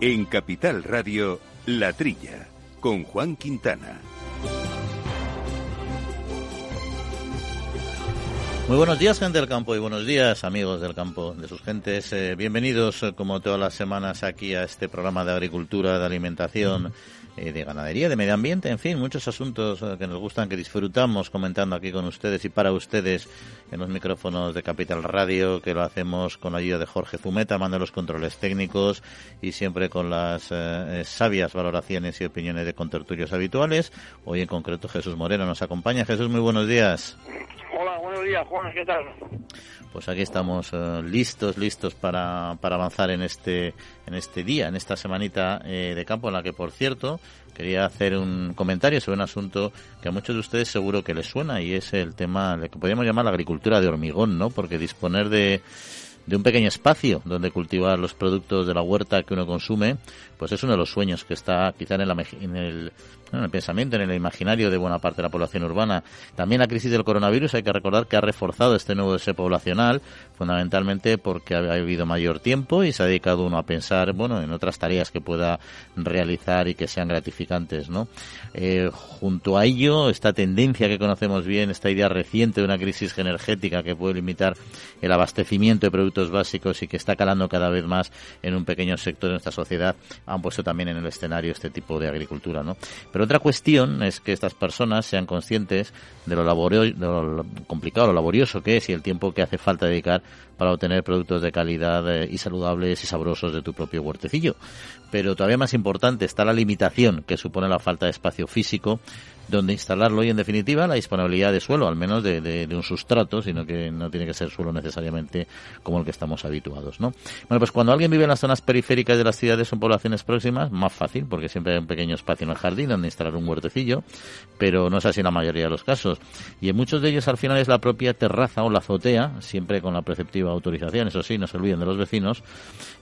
En Capital Radio, La Trilla, con Juan Quintana. Muy buenos días, gente del campo, y buenos días, amigos del campo, de sus gentes. Eh, bienvenidos, eh, como todas las semanas, aquí a este programa de agricultura, de alimentación, eh, de ganadería, de medio ambiente, en fin, muchos asuntos que nos gustan, que disfrutamos comentando aquí con ustedes y para ustedes en los micrófonos de Capital Radio, que lo hacemos con la ayuda de Jorge Zumeta, manda los controles técnicos y siempre con las sabias valoraciones y opiniones de contertulios habituales. Hoy en concreto Jesús Moreno nos acompaña. Jesús, muy buenos días. Hola, buenos días, Juan, ¿qué tal? Pues aquí estamos eh, listos, listos para, para avanzar en este, en este día, en esta semanita eh, de campo, en la que, por cierto, quería hacer un comentario sobre un asunto que a muchos de ustedes seguro que les suena y es el tema de que podríamos llamar la agricultura de hormigón, ¿no? Porque disponer de de un pequeño espacio donde cultivar los productos de la huerta que uno consume, pues es uno de los sueños que está quizá en en el, en el pensamiento, en el imaginario de buena parte de la población urbana. También la crisis del coronavirus hay que recordar que ha reforzado este nuevo deseo poblacional, fundamentalmente porque ha habido mayor tiempo y se ha dedicado uno a pensar, bueno, en otras tareas que pueda realizar y que sean gratificantes, ¿no? Eh, junto a ello, esta tendencia que conocemos bien, esta idea reciente de una crisis energética que puede limitar el abastecimiento de productos básicos y que está calando cada vez más en un pequeño sector de nuestra sociedad, han puesto también en el escenario este tipo de agricultura, ¿no? Otra cuestión es que estas personas sean conscientes de lo, de lo complicado, lo laborioso que es y el tiempo que hace falta dedicar para obtener productos de calidad eh, y saludables y sabrosos de tu propio huertecillo. Pero todavía más importante está la limitación que supone la falta de espacio físico donde instalarlo y en definitiva la disponibilidad de suelo, al menos de, un sustrato, sino que no tiene que ser suelo necesariamente como el que estamos habituados, ¿no? Bueno, pues cuando alguien vive en las zonas periféricas de las ciudades o poblaciones próximas, más fácil, porque siempre hay un pequeño espacio en el jardín donde instalar un huertecillo, pero no es así en la mayoría de los casos. Y en muchos de ellos al final es la propia terraza o la azotea, siempre con la preceptiva autorización, eso sí, no se olviden de los vecinos.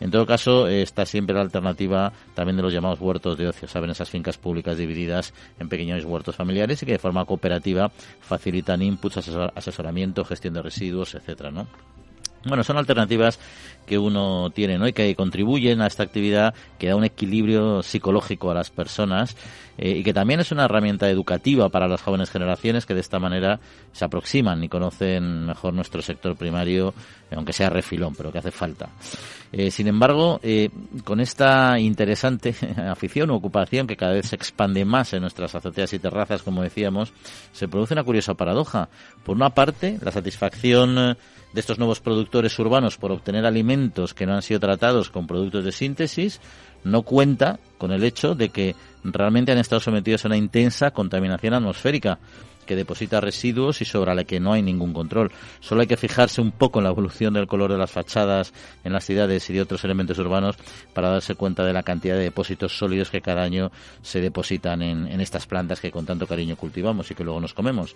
En todo caso, está siempre la alternativa también de los llamados huertos de ocio, ¿saben? Esas fincas públicas divididas en pequeños huertos familiares y que de forma cooperativa facilitan inputs, asesoramiento, gestión de residuos, etcétera, ¿no? Bueno, son alternativas que uno tiene ¿no? y que contribuyen a esta actividad que da un equilibrio psicológico a las personas eh, y que también es una herramienta educativa para las jóvenes generaciones que de esta manera se aproximan y conocen mejor nuestro sector primario, aunque sea refilón, pero que hace falta. Eh, sin embargo, eh, con esta interesante afición o ocupación que cada vez se expande más en nuestras azoteas y terrazas, como decíamos, se produce una curiosa paradoja. Por una parte, la satisfacción de estos nuevos productores urbanos por obtener alimentos que no han sido tratados con productos de síntesis no cuenta con el hecho de que realmente han estado sometidos a una intensa contaminación atmosférica que deposita residuos y sobre la que no hay ningún control. Solo hay que fijarse un poco en la evolución del color de las fachadas en las ciudades y de otros elementos urbanos para darse cuenta de la cantidad de depósitos sólidos que cada año se depositan en, estas plantas que con tanto cariño cultivamos y que luego nos comemos.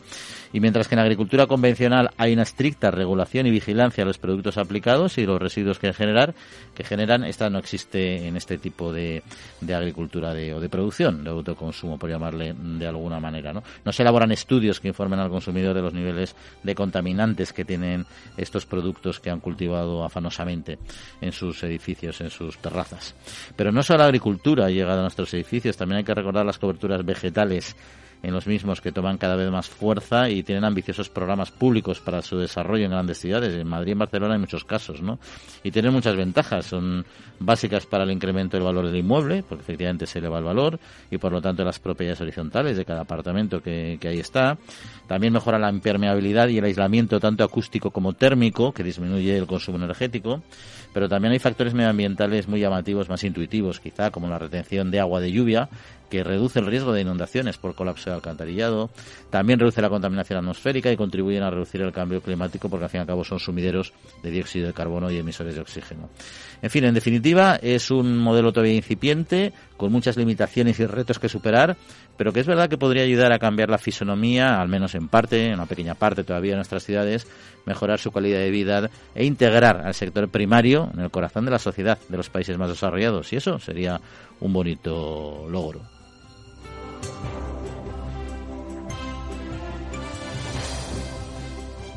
Y mientras que en la agricultura convencional hay una estricta regulación y vigilancia a los productos aplicados y los residuos que generar, que generan, esta no existe en este tipo de, de agricultura de, o de producción, de autoconsumo, por llamarle de alguna manera. No se elaboran estudios estudios que informen al consumidor de los niveles de contaminantes que tienen estos productos que han cultivado afanosamente en sus edificios, en sus terrazas. Pero no solo la agricultura ha llegado a nuestros edificios, también hay que recordar las coberturas vegetales en los mismos que toman cada vez más fuerza y tienen ambiciosos programas públicos para su desarrollo en grandes ciudades. En Madrid y en Barcelona hay muchos casos, ¿no? Y tienen muchas ventajas. Son básicas para el incremento del valor del inmueble, porque efectivamente se eleva el valor y por lo tanto las propiedades horizontales de cada apartamento que, que ahí está. También mejora la impermeabilidad y el aislamiento tanto acústico como térmico, que disminuye el consumo energético. Pero también hay factores medioambientales muy llamativos, más intuitivos, quizá, como la retención de agua de lluvia, que reduce el riesgo de inundaciones por colapso de alcantarillado, también reduce la contaminación atmosférica y contribuyen a reducir el cambio climático porque al fin y al cabo son sumideros de dióxido de carbono y emisores de oxígeno. En fin, en definitiva, es un modelo todavía incipiente, con muchas limitaciones y retos que superar, pero que es verdad que podría ayudar a cambiar la fisonomía, al menos en parte, en una pequeña parte todavía de nuestras ciudades, mejorar su calidad de vida e integrar al sector primario en el corazón de la sociedad de los países más desarrollados. Y eso sería un bonito logro.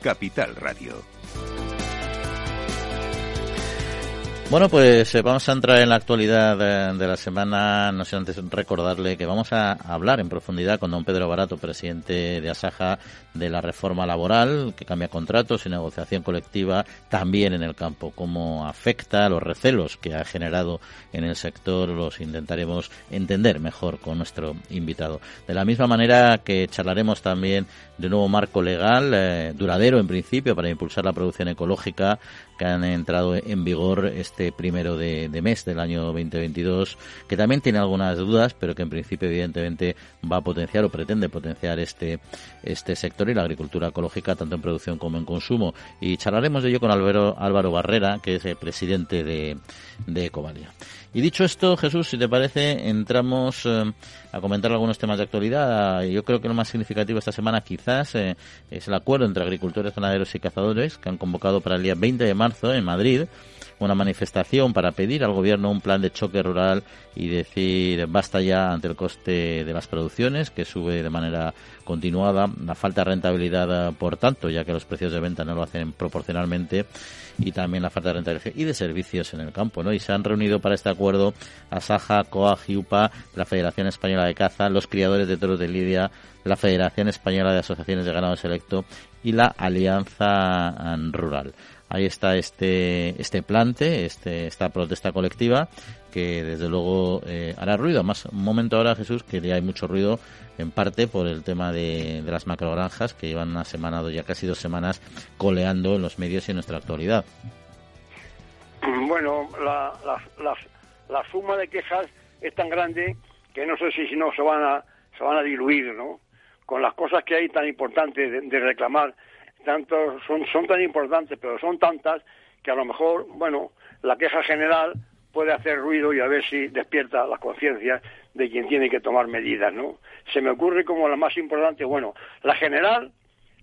Capital Radio. Bueno, pues eh, vamos a entrar en la actualidad de, la semana. No sé antes recordarle que vamos a hablar en profundidad con don Pedro Barato, presidente de Asaja, de la reforma laboral que cambia contratos y negociación colectiva también en el campo. Cómo afecta los recelos que ha generado en el sector, los intentaremos entender mejor con nuestro invitado. De la misma manera que charlaremos también de un nuevo marco legal eh, duradero en principio para impulsar la producción ecológica que han entrado en vigor este primero de, mes del año 2022, que también tiene algunas dudas, pero que en principio evidentemente va a potenciar o pretende potenciar este, este sector y la agricultura ecológica tanto en producción como en consumo. Y charlaremos de ello con Álvaro, Álvaro Barrera, que es el presidente de, de Ecovalia. Y dicho esto, Jesús, si te parece, entramos eh, a comentar algunos temas de actualidad. Yo creo que lo más significativo esta semana quizás eh, es el acuerdo entre agricultores, ganaderos y cazadores que han convocado para el día 20 de marzo en Madrid una manifestación para pedir al gobierno un plan de choque rural y decir basta ya ante el coste de las producciones que sube de manera continuada, la falta de rentabilidad por tanto, ya que los precios de venta no lo hacen proporcionalmente y también la falta de rentabilidad y de servicios en el campo, ¿no? Y se han reunido para este acuerdo Asaja, COA, GIUPA, la Federación Española de Caza, los criadores de toros de Lidia, la Federación Española de Asociaciones de Ganado Selecto y la Alianza Rural. Ahí está este, este plante, este, esta protesta colectiva que desde luego eh, hará ruido. Más un momento ahora, Jesús, que ya hay mucho ruido en parte por el tema de, de las macrogranjas que llevan una semana, ya casi dos semanas, coleando en los medios y en nuestra actualidad. Bueno, la, la, la, suma de quejas es tan grande que no sé si, si no se van a se van a diluir, ¿no? Con las cosas que hay tan importantes de, reclamar, tanto son son tan importantes, pero son tantas que a lo mejor, bueno, la queja general puede hacer ruido y a ver si despierta las conciencias de quien tiene que tomar medidas, ¿no? Se me ocurre como la más importante, bueno, la general,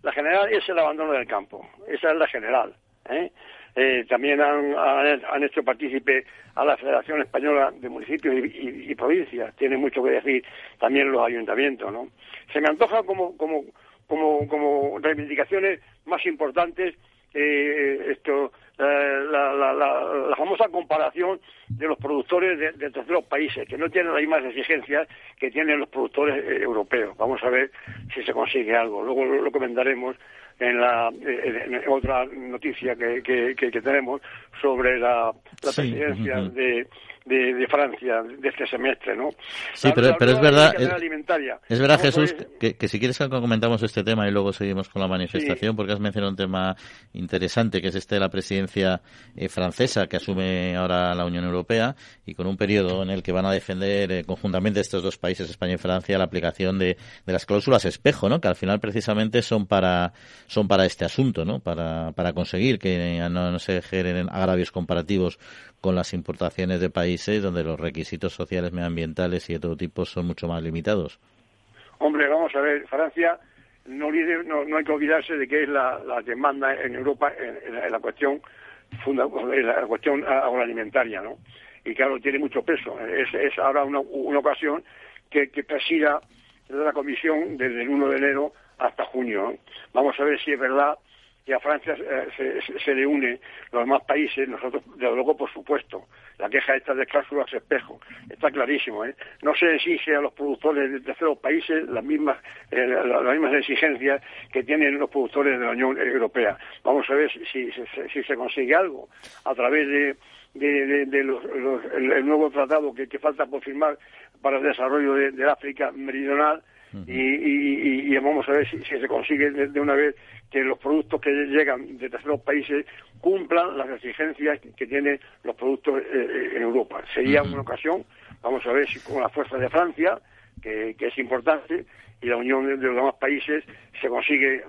la general es el abandono del campo, esa es la general, ¿eh? Eh, también han, han, hecho partícipe a la Federación Española de Municipios y, Provincias. Tiene mucho que decir también los ayuntamientos, ¿no? Se me antoja como, como, como, como reivindicaciones más importantes eh, esto, la, la, la, famosa comparación de los productores de, de, terceros países, que no tienen las mismas exigencias que tienen los productores eh, europeos. Vamos a ver si se consigue algo. Luego lo comentaremos en la en, otra noticia que, que, que, tenemos sobre la, la presidencia de de, Francia de este semestre, ¿no? Sí, pero, es verdad, es, verdad Jesús, que, si quieres comentamos este tema y luego seguimos con la manifestación, porque has mencionado un tema interesante, que es este de la presidencia eh, francesa que asume ahora la Unión Europea y con un periodo en el que van a defender eh, conjuntamente estos dos países, España y Francia, la aplicación de, de las cláusulas espejo, ¿no? Que al final precisamente son para son para este asunto, ¿no? Para, para conseguir que no, no se generen agravios comparativos con las importaciones de países donde los requisitos sociales, medioambientales y de todo tipo son mucho más limitados. Hombre, vamos a ver, Francia no, no, hay que olvidarse de que es la, demanda en Europa en, la cuestión en la cuestión agroalimentaria, ¿no? Y claro, tiene mucho peso. Es, es ahora una, una ocasión que, que presida la Comisión desde el 1 de enero hasta junio. Vamos a ver si es verdad y a Francia eh, se, le une los demás países, nosotros, desde luego, por supuesto, la queja esta de cláusulas espejo, está clarísimo, ¿eh? No se exige a los productores de terceros países las mismas, eh, las mismas exigencias que tienen los productores de la Unión Europea. Vamos a ver si, si, se consigue algo a través de, de, los, el, nuevo tratado que, falta por firmar para el desarrollo de África Meridional, y, y, vamos a ver si, se consigue de, una vez que los productos que llegan de terceros países cumplan las exigencias que tienen los productos eh, eh, en Europa. Sería una ocasión, vamos a ver si con la fuerza de Francia, que, es importante, y la unión de, los demás países se consigue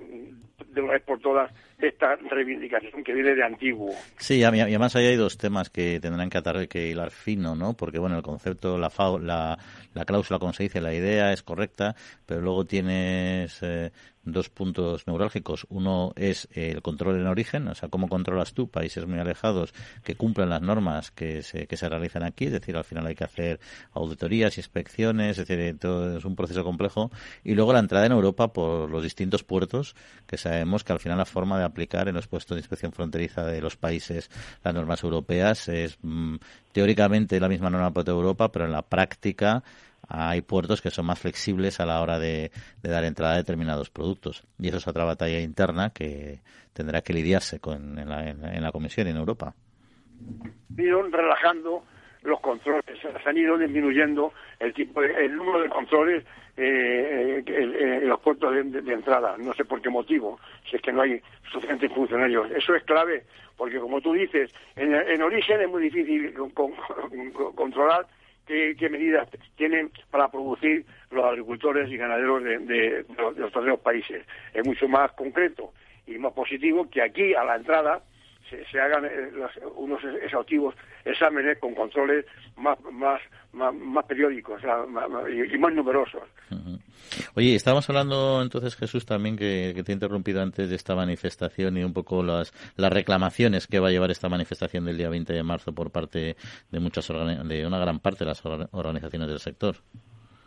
de una vez por todas esta reivindicación que viene de antiguo. Sí, y además ahí hay dos temas que tendrán que atar que hilar fino, ¿no? Porque bueno, el concepto, la, la, la cláusula, como se dice, la idea es correcta, pero luego tienes eh, dos puntos neurálgicos. Uno es el control en origen, o sea, cómo controlas tú países muy alejados que cumplen las normas que se, que se realizan aquí, es decir, al final hay que hacer auditorías, inspecciones, es decir, todo es un proceso complejo. Y luego la entrada en Europa por los distintos puertos, que sabemos que al final la forma de aplicar en los puestos de inspección fronteriza de los países las normas europeas es mm, teóricamente la misma norma para toda Europa, pero en la práctica hay puertos que son más flexibles a la hora de, dar entrada a determinados productos. Y eso es otra batalla interna que tendrá que lidiarse con, en, la, en, la Comisión en Europa. Han relajando los controles, se han ido disminuyendo el tipo el número de controles eh, eh, en los puertos de, entrada. No sé por qué motivo, si es que no hay suficientes funcionarios. Eso es clave, porque como tú dices, en, origen es muy difícil controlar qué, medidas tienen para producir los agricultores y ganaderos de, los, terceros países. Es mucho más concreto y más positivo que aquí, a la entrada, se, hagan eh, unos exhaustivos exámenes con controles más, más, más, periódicos y, más numerosos. Oye, estábamos hablando entonces, Jesús, también que, te he interrumpido antes de esta manifestación y un poco las, las reclamaciones que va a llevar esta manifestación del día 20 de marzo por parte de muchas de una gran parte de las organizaciones del sector.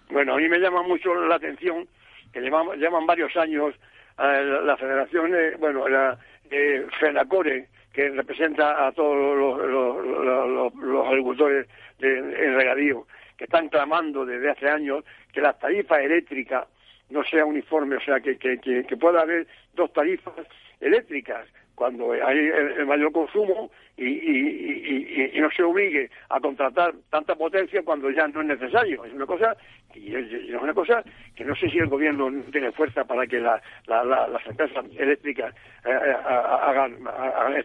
Bueno, a mí me llama mucho la atención que llevan, llevan varios años eh, la, Federación, bueno, la eh, FENACORE, que representa a todos los, agricultores en regadío, que están clamando desde hace años que la tarifa eléctrica no sea uniforme, o sea, que, que, que, pueda haber dos tarifas eléctricas cuando hay el, mayor consumo y, y, no se obligue a contratar tanta potencia cuando ya no es necesario. Es una cosa y es una cosa que no sé si el gobierno tiene fuerza para que la, las empresas eléctricas eh, eh, hagan,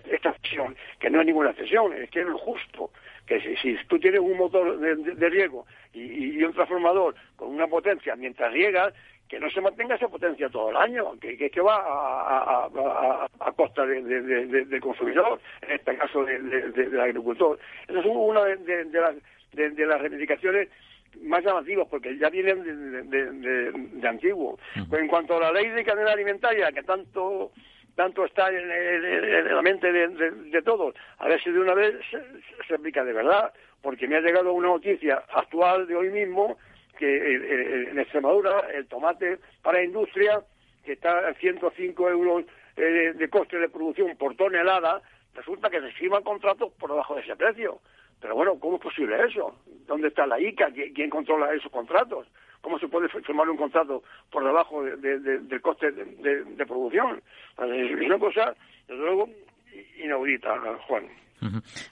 esta cesión, que no es ninguna cesión, es que es lo justo que si, tú tienes un motor de, riego y, un transformador con una potencia mientras riegas, que no se mantenga esa potencia todo el año, que, que, va a, a, costa del consumidor, en este caso del agricultor. Esa es una de, las, de, las reivindicaciones más llamativas porque ya vienen de, antiguo. en cuanto a la ley de cadena alimentaria, que tanto tanto está en, la mente de, todos, a ver si de una vez se, aplica de verdad, porque me ha llegado una noticia actual de hoy mismo que eh, eh, en Extremadura el tomate para industria, que está a 105 euros eh, de coste de producción por tonelada, resulta que se firman contratos por debajo de ese precio. Pero bueno, ¿cómo es posible eso? ¿Dónde está la ICA? ¿Quién controla esos contratos? ¿Cómo se puede firmar un contrato por debajo del coste de, producción? Es una cosa, desde luego, inaudita, Juan.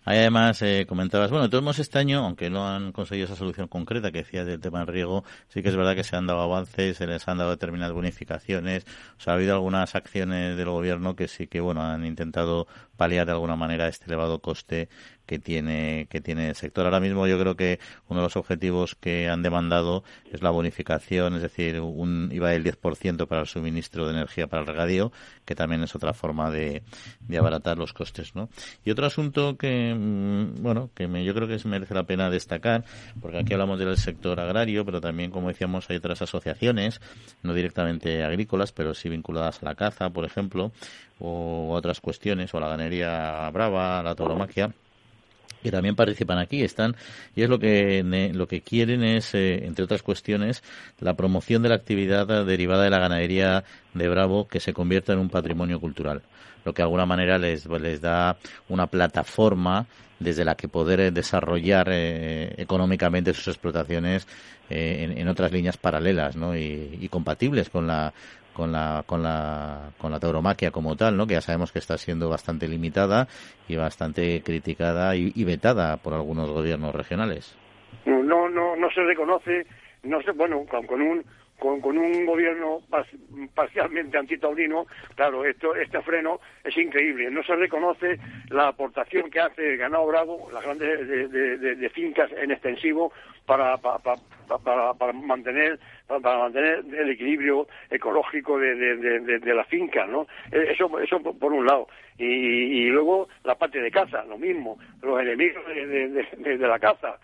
Además, eh, comentabas, bueno, todos este año, aunque no han conseguido esa solución concreta que decía del tema del riego, sí que es verdad que se han dado avances, se les han dado determinadas bonificaciones, o sea, ha habido algunas acciones del gobierno que sí que, bueno, han intentado paliar de alguna manera este elevado coste que tiene que tiene el sector. Ahora mismo yo creo que uno de los objetivos que han demandado es la bonificación, es decir, un IVA del 10% para el suministro de energía para el regadío, que también es otra forma de, de abaratar los costes, ¿no? Y otro asunto que mm, bueno, que me, yo creo que merece la pena destacar, porque aquí hablamos del sector agrario, pero también como decíamos hay otras asociaciones, no directamente agrícolas, pero sí vinculadas a la caza, por ejemplo, o otras cuestiones, o a la ganadería brava, la tauromaquia, que también participan aquí están y es lo que lo que quieren es eh, entre otras cuestiones la promoción de la actividad derivada de la ganadería de Bravo que se convierta en un patrimonio cultural lo que de alguna manera les les da una plataforma desde la que poder desarrollar eh, económicamente sus explotaciones eh, en, otras líneas paralelas ¿no? y compatibles con la con la, con la, con la tauromaquia como tal, ¿no? Que ya sabemos que está siendo bastante limitada y bastante criticada y, vetada por algunos gobiernos regionales. No, no, no se reconoce, no sé, bueno, con, un con, con, un gobierno parcialmente antitaurino, claro, esto, este freno es increíble. No se reconoce la aportación que hace el ganado bravo, las grandes de, de, fincas en extensivo, para, para, para, para mantener para mantener el equilibrio ecológico de, de, de, la finca, ¿no? E, eso, eso por un lado. Y, y, luego la parte de caza, lo mismo, los enemigos de, la caza.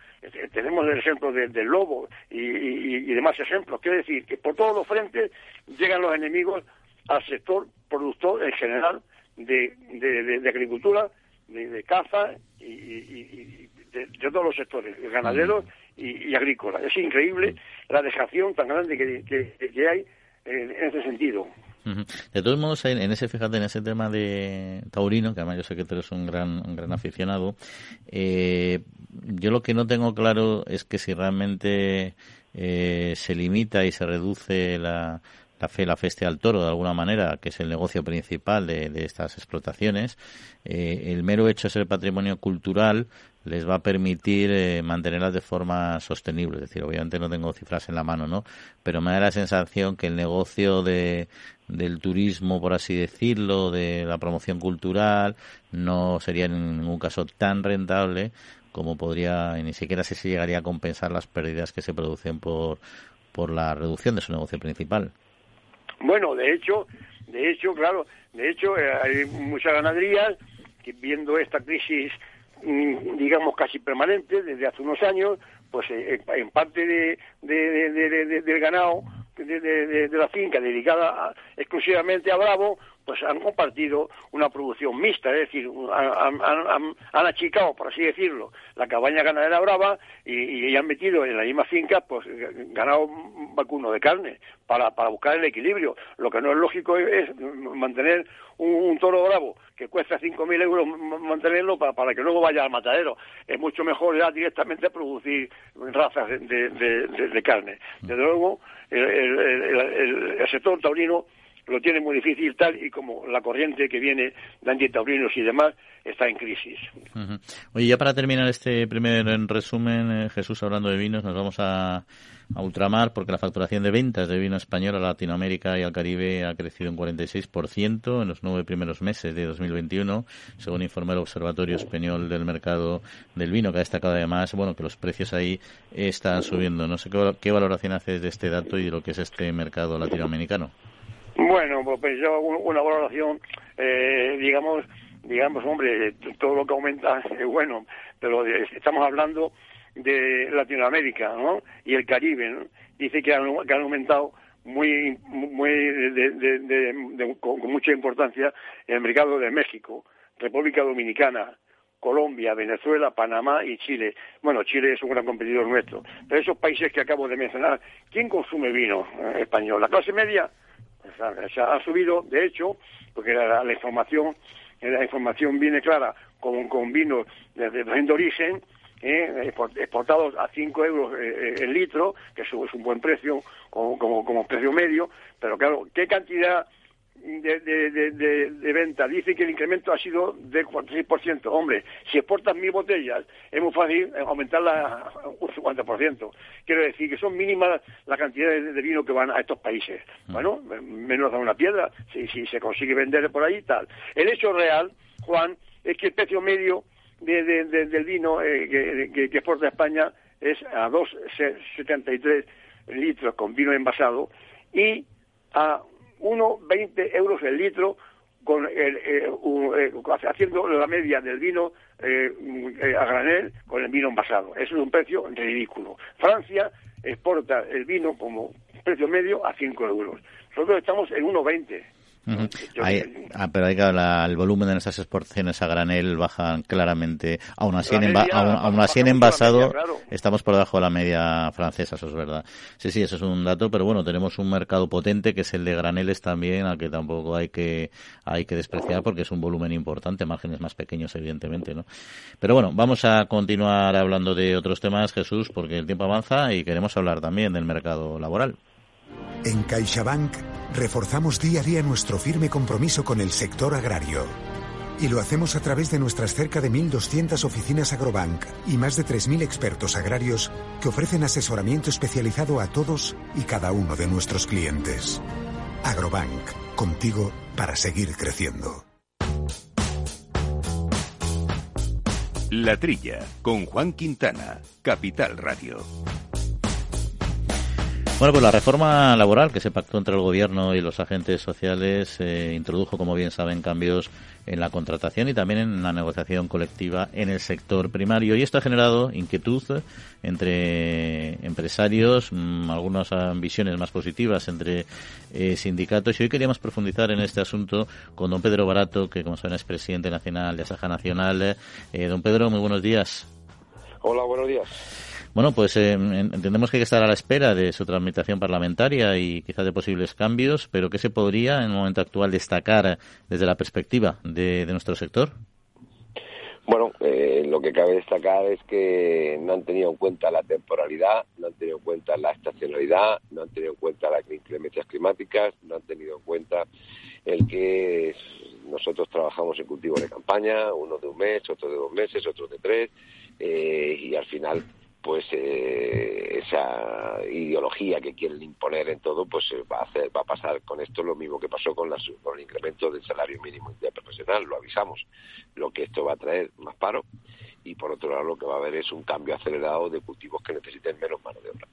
Tenemos el ejemplo del lobo y, y, demás ejemplos. Quiere decir que por todos los frentes llegan los enemigos al sector productor en general de, de, agricultura, de, caza y, de, todos los sectores, ganaderos y, agrícolas. Es increíble la dejación tan grande que, que, hay en, ese sentido. De todos modos, en, ese, fíjate, en ese tema de taurino, que además yo sé que tú eres un gran, un gran aficionado, eh, yo lo que no tengo claro es que si realmente eh, se limita y se reduce la, la fe, la feste al toro de alguna manera, que es el negocio principal de, estas explotaciones, eh, el mero hecho de ser patrimonio cultural les va a permitir eh, mantenerlas de forma sostenible. Es decir, obviamente no tengo cifras en la mano, ¿no? Pero me da la sensación que el negocio de, del turismo, por así decirlo, de la promoción cultural, no sería en ningún caso tan rentable como podría, ni siquiera sé si llegaría a compensar las pérdidas que se producen por, por la reducción de su negocio principal. Bueno, de hecho, de hecho, claro, de hecho eh, hay muchas ganaderías que viendo esta crisis, mm, digamos, casi permanente desde hace unos años, pues eh, en parte de, del ganado de, la finca dedicada exclusivamente a Bravo, pues han compartido una producción mixta, es decir, han, achicado, por así decirlo, la cabaña ganadera brava y, han metido en la misma finca pues ganado vacuno de carne para, para buscar el equilibrio. Lo que no es lógico es, mantener un, toro bravo que cuesta 5.000 euros mantenerlo para, para que luego vaya al matadero. Es mucho mejor ya directamente producir razas de, carne. Desde luego, el sector taurino lo tiene muy difícil tal y como la corriente que viene de antitaurinos y demás está en crisis. Oye, ya para terminar este primer resumen, eh, Jesús, hablando de vinos, nos vamos a, ultramar porque la facturación de ventas de vino español a Latinoamérica y al Caribe ha crecido un 46% en los nueve primeros meses de 2021, según informó el Observatorio Español del Mercado del Vino, que ha destacado además bueno, que los precios ahí están subiendo. No sé qué, valoración haces de este dato y de lo que es este mercado latinoamericano. Bueno, pues yo una valoración, eh, digamos, digamos, hombre, todo lo que aumenta es bueno, pero estamos hablando de Latinoamérica, ¿no? Y el Caribe. Dice que han, aumentado muy, muy con, mucha importancia el mercado de México, República Dominicana, Colombia, Venezuela, Panamá y Chile. Bueno, Chile es un gran competidor nuestro. Pero esos países que acabo de mencionar, ¿quién consume vino eh, español? ¿La clase media? se ha subido, de hecho, porque la, información la información viene clara con, con vinos de, de, origen, eh, exportados a 5 euros eh, el litro, que es un buen precio como, como, como precio medio, pero claro, ¿qué cantidad de, de, de, venta. Dice que el incremento ha sido del 46%. Hombre, si exportas mil botellas, es muy fácil aumentarla un 50%. Quiero decir que son mínimas las cantidades de vino que van a estos países. Mm. Bueno, menos da una piedra, si, si se consigue vender por ahí tal. El hecho real, Juan, es que el precio medio del vino eh, que, que, exporta España es a 2,73 litros con vino envasado y a 1,20 euros el litro con el, eh, eh, haciendo la media del vino eh, a granel con el vino envasado. Eso es un precio ridículo. Francia exporta el vino como precio medio a 5 euros. Nosotros estamos en 1,20 ah, pero hay que el volumen de nuestras exportaciones a granel bajan claramente. Aún así, en, aún, así en envasado estamos por debajo de la media francesa, eso es verdad. Sí, sí, eso es un dato, pero bueno, tenemos un mercado potente que es el de graneles también, al que tampoco hay que, hay que despreciar porque es un volumen importante, márgenes más pequeños, evidentemente, ¿no? Pero bueno, vamos a continuar hablando de otros temas, Jesús, porque el tiempo avanza y queremos hablar también del mercado laboral. En CaixaBank reforzamos día a día nuestro firme compromiso con el sector agrario. Y lo hacemos a través de nuestras cerca de 1.200 oficinas Agrobank y más de 3.000 expertos agrarios que ofrecen asesoramiento especializado a todos y cada uno de nuestros clientes. Agrobank, contigo para seguir creciendo. La Trilla, con Juan Quintana, Capital Radio. Bueno, pues la reforma laboral que se pactó entre el Gobierno y los agentes sociales eh, introdujo, como bien saben, cambios en la contratación y también en la negociación colectiva en el sector primario. Y esto ha generado inquietud entre empresarios, mm, algunas visiones más positivas entre eh, sindicatos. Y hoy queríamos profundizar en este asunto con don Pedro Barato, que como saben es presidente nacional de Asaja Nacional. Eh, don Pedro, muy buenos días. Hola, buenos días. Bueno, pues eh, entendemos que hay que estar a la espera de su tramitación parlamentaria y quizás de posibles cambios, pero ¿qué se podría en el momento actual destacar desde la perspectiva de, nuestro sector? Bueno, eh, lo que cabe destacar es que no han tenido en cuenta la temporalidad, no han tenido en cuenta la estacionalidad, no han tenido en cuenta las inclemencias climáticas, no han tenido en cuenta el que nosotros trabajamos en cultivos de campaña, uno de un mes, otro de dos meses, otro de tres, eh, y al final pues eh, esa ideología que quieren imponer en todo, pues eh, va a hacer, va a pasar con esto lo mismo que pasó con, con el incremento del salario mínimo interprofesional, lo avisamos, lo que esto va a traer más paro y por otro lado lo que va a haber es un cambio acelerado de cultivos que necesiten menos mano de obra.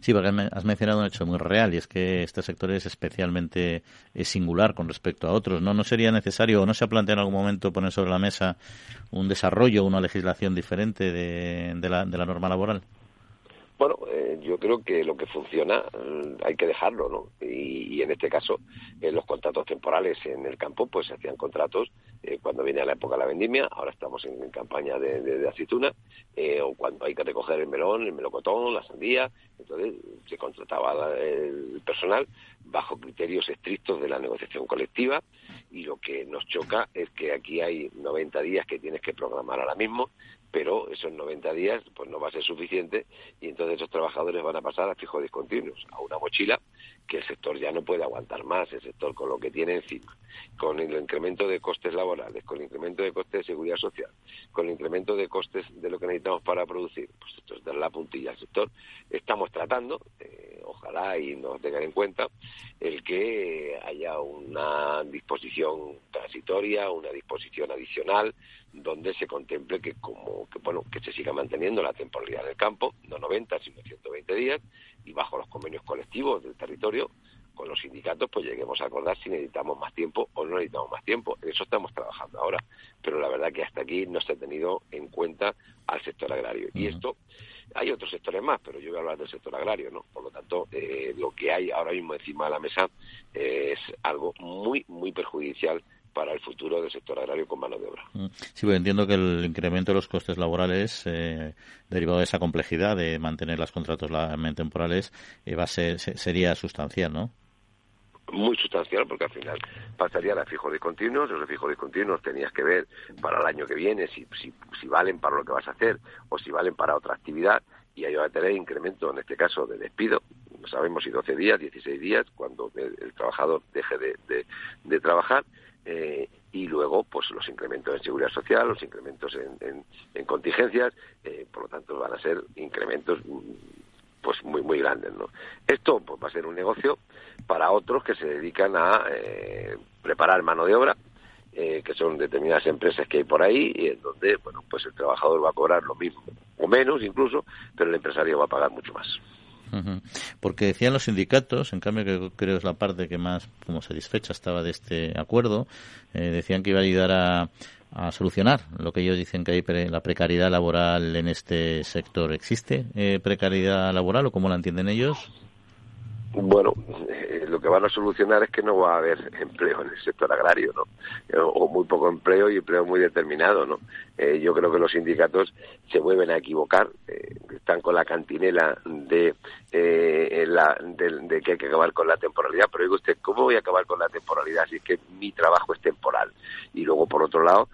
Sí, porque has mencionado un hecho muy real y es que este sector es especialmente singular con respecto a otros. ¿no? ¿No sería necesario o no se ha planteado en algún momento poner sobre la mesa un desarrollo, una legislación diferente de, la, de la norma laboral? Bueno, eh, yo creo que lo que funciona mm, hay que dejarlo, ¿no? Y, en este caso, eh, los contratos temporales en el campo, pues se hacían contratos eh, cuando viene la época de la vendimia, ahora estamos en, campaña de, de, aceituna, o cuando hay que recoger el melón, el melocotón, la sandía, entonces se contrataba el personal bajo criterios estrictos de la negociación colectiva y lo que nos choca es que aquí hay 90 días que tienes que programar ahora mismo pero esos 90 días pues no va a ser suficiente y entonces esos trabajadores van a pasar a fijos discontinuos, a una mochila que el sector ya no puede aguantar más, el sector con lo que tiene encima, con el incremento de costes laborales, con el incremento de costes de seguridad social, con el incremento de costes de lo que necesitamos para producir, pues esto es dar la puntilla al sector. Estamos tratando, eh, ojalá y nos tengan en cuenta, el que haya una disposición transitoria, una disposición adicional donde se contemple que como que bueno que se siga manteniendo la temporalidad del campo, no 90 sino 120 días y bajo los convenios colectivos del territorio con los sindicatos pues lleguemos a acordar si necesitamos más tiempo o no necesitamos más tiempo. En eso estamos trabajando ahora, pero la verdad que hasta aquí no se ha tenido en cuenta al sector agrario. Y esto, hay otros sectores más, pero yo voy a hablar del sector agrario, ¿no? Por lo tanto, eh, lo que hay ahora mismo encima de la mesa es algo muy, muy perjudicial para el futuro del sector agrario con mano de obra. Mm. Sí, pues entiendo que el incremento de los costes laborales eh, derivado de esa complejidad de mantener los contratos temporales eh, va a ser, sería sustancial, ¿no? muy sustancial porque al final pasarían a fijos discontinuos, esos fijos discontinuos tenías que ver para el año que viene si, si, si, valen para lo que vas a hacer o si valen para otra actividad y ahí va a tener incremento en este caso de despido, no sabemos si 12 días, 16 días, cuando el, trabajador deje de, de trabajar eh, y luego pues los incrementos en seguridad social, los incrementos en, en, contingencias, eh, por lo tanto van a ser incrementos pues muy muy grandes, ¿no? Esto pues va a ser un negocio para otros que se dedican a eh, preparar mano de obra, que son determinadas empresas que hay por ahí y en donde bueno pues el trabajador va a cobrar lo mismo o menos incluso, pero el empresario va a pagar mucho más. Porque decían los sindicatos, en cambio que creo es la parte que más como satisfecha estaba de este acuerdo, eh, decían que iba a ayudar a, solucionar lo que ellos dicen que hay la precariedad laboral en este sector. ¿Existe eh, precariedad laboral o cómo la entienden ellos? Bueno, eh, lo que van a solucionar es que no va a haber empleo en el sector agrario, ¿no? O muy poco empleo y empleo muy determinado, ¿no? Eh, yo creo que los sindicatos se vuelven a equivocar, eh, están con la cantinela de, la, de, que hay que acabar con la temporalidad, pero digo usted, ¿cómo voy a acabar con la temporalidad si es que mi trabajo es temporal? Y luego, por otro lado,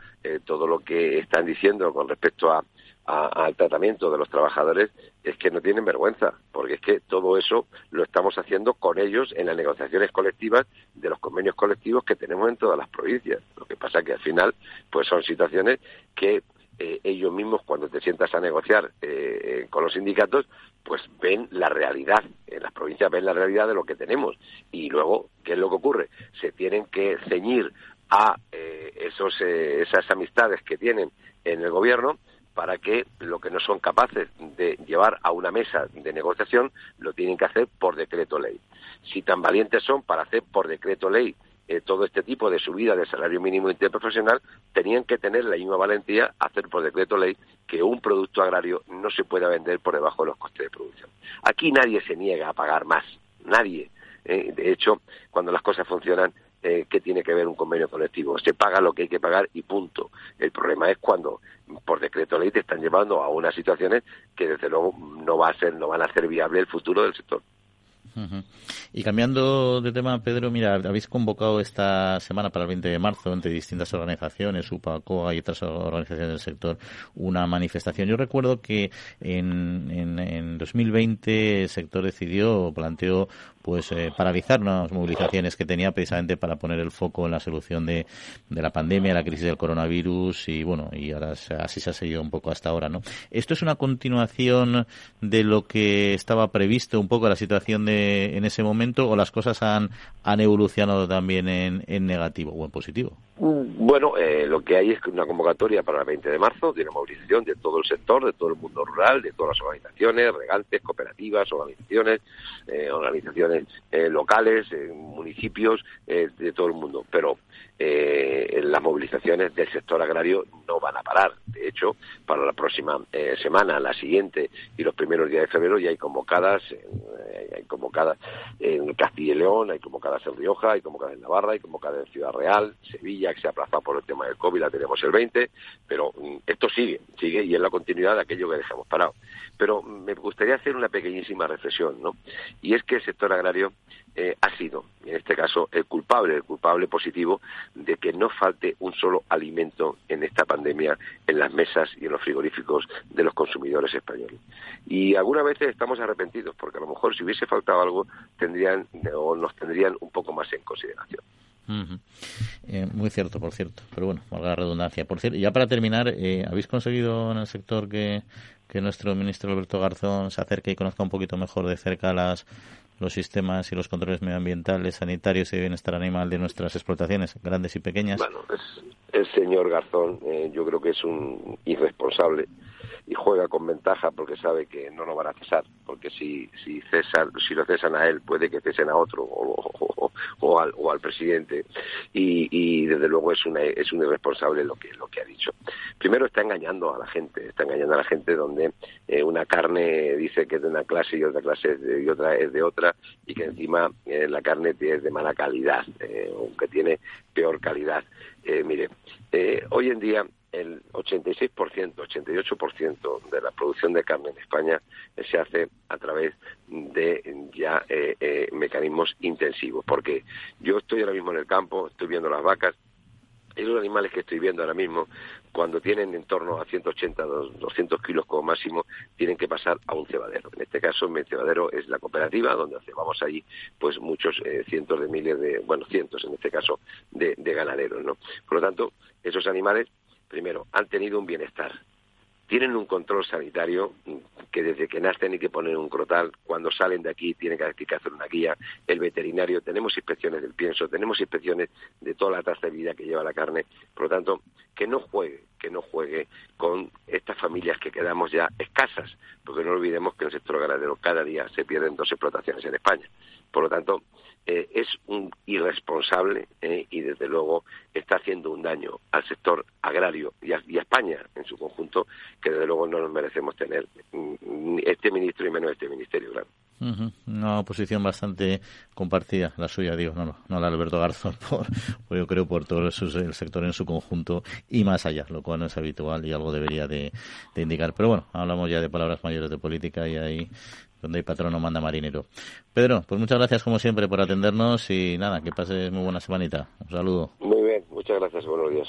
todo lo que están diciendo con respecto a al tratamiento de los trabajadores es que no tienen vergüenza, porque es que todo eso lo estamos haciendo con ellos en las negociaciones colectivas de los convenios colectivos que tenemos en todas las provincias. Lo que pasa que al final, pues son situaciones que eh, ellos mismos cuando te sientas a negociar eh, con los sindicatos, pues ven la realidad, en las provincias ven la realidad de lo que tenemos. Y luego, ¿qué es lo que ocurre? Se tienen que ceñir a esos, esas amistades que tienen en el gobierno para que lo que no son capaces de llevar a una mesa de negociación lo tienen que hacer por decreto ley. Si tan valientes son para hacer por decreto ley eh, todo este tipo de subida del salario mínimo interprofesional, tenían que tener la misma valentía hacer por decreto ley que un producto agrario no se pueda vender por debajo de los costes de producción. Aquí nadie se niega a pagar más, nadie. Eh, de hecho, cuando las cosas funcionan, eh, ¿qué tiene que ver un convenio colectivo? Se paga lo que hay que pagar y punto. El problema es cuando por decreto ley te están llevando a unas situaciones que desde luego no va a ser, no van a hacer viable el futuro del sector. Y cambiando de tema, Pedro, mira, habéis convocado esta semana para el 20 de marzo entre distintas organizaciones, UPACOA y otras organizaciones del sector, una manifestación. Yo recuerdo que en, en, en 2020 el sector decidió, planteó pues eh, paralizar unas movilizaciones que tenía precisamente para poner el foco en la solución de, de la pandemia, la crisis del coronavirus y bueno, y ahora así se ha seguido un poco hasta ahora, ¿no? Esto es una continuación de lo que estaba previsto un poco la situación de en ese momento o las cosas han, han evolucionado también en, en negativo o en positivo. Bueno, eh, lo que hay es una convocatoria para el 20 de marzo una movilización de todo el sector, de todo el mundo rural, de todas las organizaciones, regantes, cooperativas, organizaciones, eh, organizaciones eh, locales, municipios, de todo el mundo. Pero las movilizaciones del sector agrario no van a parar. De hecho, para la próxima semana, la siguiente y los primeros días de febrero ya hay convocadas, hay convocadas en Castilla y León, hay convocadas en Rioja, hay convocadas en Navarra, hay convocadas en Ciudad Real, Sevilla, que se ha aplazado por el tema del COVID, la tenemos el 20, pero mm, esto sigue, sigue y es la continuidad de aquello que dejamos parado. Pero me gustaría hacer una pequeñísima reflexión, ¿no? Y es que el sector agrario eh, ha sido, en este caso, el culpable, el culpable positivo de que no falte un solo alimento en esta pandemia en las mesas y en los frigoríficos de los consumidores españoles. Y algunas veces estamos arrepentidos porque a lo mejor si hubiese faltado algo tendrían o nos tendrían un poco más en consideración. Eh, muy cierto, por cierto. Pero bueno, valga la redundancia. Por cierto, ya para terminar, eh, ¿habéis conseguido en el sector que, que nuestro ministro Alberto Garzón se acerque y conozca un poquito mejor de cerca las los sistemas y los controles medioambientales, sanitarios y de bienestar animal de nuestras explotaciones, grandes y pequeñas? Bueno, el señor Garzón eh, yo creo que es un irresponsable y juega con ventaja porque sabe que no lo van a cesar, porque si si cesan, si lo cesan a él puede que cesen a otro o, o, al, o al, presidente y, y, desde luego es una, es un irresponsable lo que lo que ha dicho. Primero está engañando a la gente, está engañando a la gente donde eh, una carne dice que es de una clase y otra clase es de, y otra es de otra y que encima eh, la carne es de mala calidad, eh, o que tiene peor calidad. Eh, mire, hoy en día el 86%, 88% de la producción de carne en España se hace a través de ya eh, eh, mecanismos intensivos. Porque yo estoy ahora mismo en el campo, estoy viendo las vacas, y los animales que estoy viendo ahora mismo, cuando tienen en torno a 180, 200 kilos como máximo, tienen que pasar a un cebadero. En este caso, mi cebadero es la cooperativa, donde cebamos ahí pues muchos eh, cientos de miles de, bueno, cientos en este caso, de, de ganaderos, ¿no? Por lo tanto, esos animales primero, han tenido un bienestar. Tienen un control sanitario que desde que nacen hay que poner un crotal, cuando salen de aquí tienen que, hacer una guía, el veterinario, tenemos inspecciones del pienso, tenemos inspecciones de toda la trazabilidad que lleva la carne, por lo tanto, que no juegue, que no juegue con estas familias que quedamos ya escasas, porque no olvidemos que en el sector ganadero cada día se pierden dos explotaciones en España. Por lo tanto, eh, es un irresponsable eh, y desde luego está haciendo un daño al sector agrario y a, España en su conjunto que desde luego no nos merecemos tener mm, este ministro y menos este ministerio, claro. Una posición bastante compartida, la suya, digo, no, no, la de Alberto Garzón, por, yo creo por todo el, sector en su conjunto y más allá, lo cual no es habitual y algo debería de, de indicar. Pero bueno, hablamos ya de palabras mayores de política y ahí donde hay patrón no manda marinero. Pedro, pues muchas gracias como siempre por atendernos y nada, que pases muy buena semanita. Un saludo. Muy bien, muchas gracias, buenos días.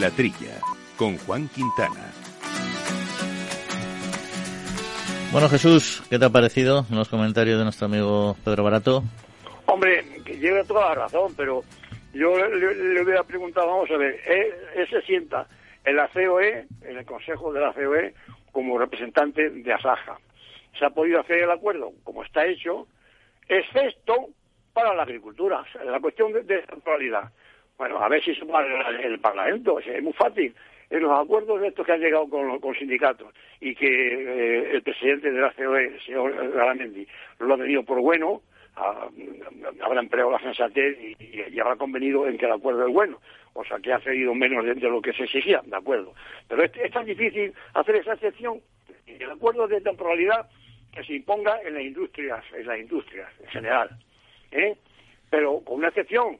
La Trilla, con Juan Quintana. Bueno, Jesús, ¿qué te ha parecido en los comentarios de nuestro amigo Pedro Barato? Hombre, lleva toda la razón, pero yo le, hubiera preguntado, vamos a ver, él, se sienta en la COE, en el Consejo de la COE, como representante de Asaja. Se ha podido hacer el acuerdo como está hecho, excepto para la agricultura, la cuestión de, de actualidad. Bueno, a ver si se el, el Parlamento, es muy fácil. En los acuerdos estos que han llegado con, con sindicatos y que eh, el presidente de la COE, el señor Garamendi, lo ha tenido por bueno, habrá empleado la sensatez y, habrá convenido en que el acuerdo es bueno. O sea, que ha cedido menos de, lo que se exigía, de acuerdo. Pero es, es tan difícil hacer esa excepción, el acuerdo de temporalidad que se imponga en las industrias, en las industrias en general. ¿eh? Pero con una excepción,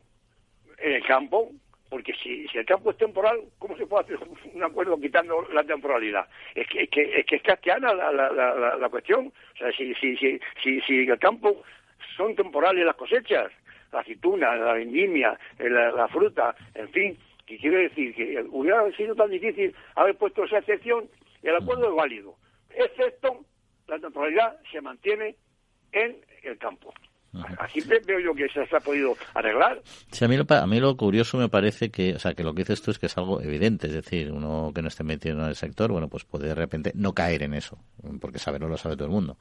en el campo, porque si, si el campo es temporal, ¿cómo se puede hacer un acuerdo quitando la temporalidad? Es que es, que, es, que es castiana la, la, la, la, cuestión. O sea, si, si, si, si, si el campo son temporales las cosechas, la aceituna, la vendimia, eh, la, fruta, en fin, que quiere decir que hubiera sido tan difícil haber puesto esa excepción el acuerdo es válido, excepto la temporalidad se mantiene en el campo. Así veo yo que se, ha podido arreglar. Sí, a mí, lo, a mí lo curioso me parece que, o sea, que lo que dices tú es que es algo evidente, es decir, uno que no esté metido en el sector, bueno, pues puede de repente no caer en eso, porque saberlo lo sabe todo el mundo.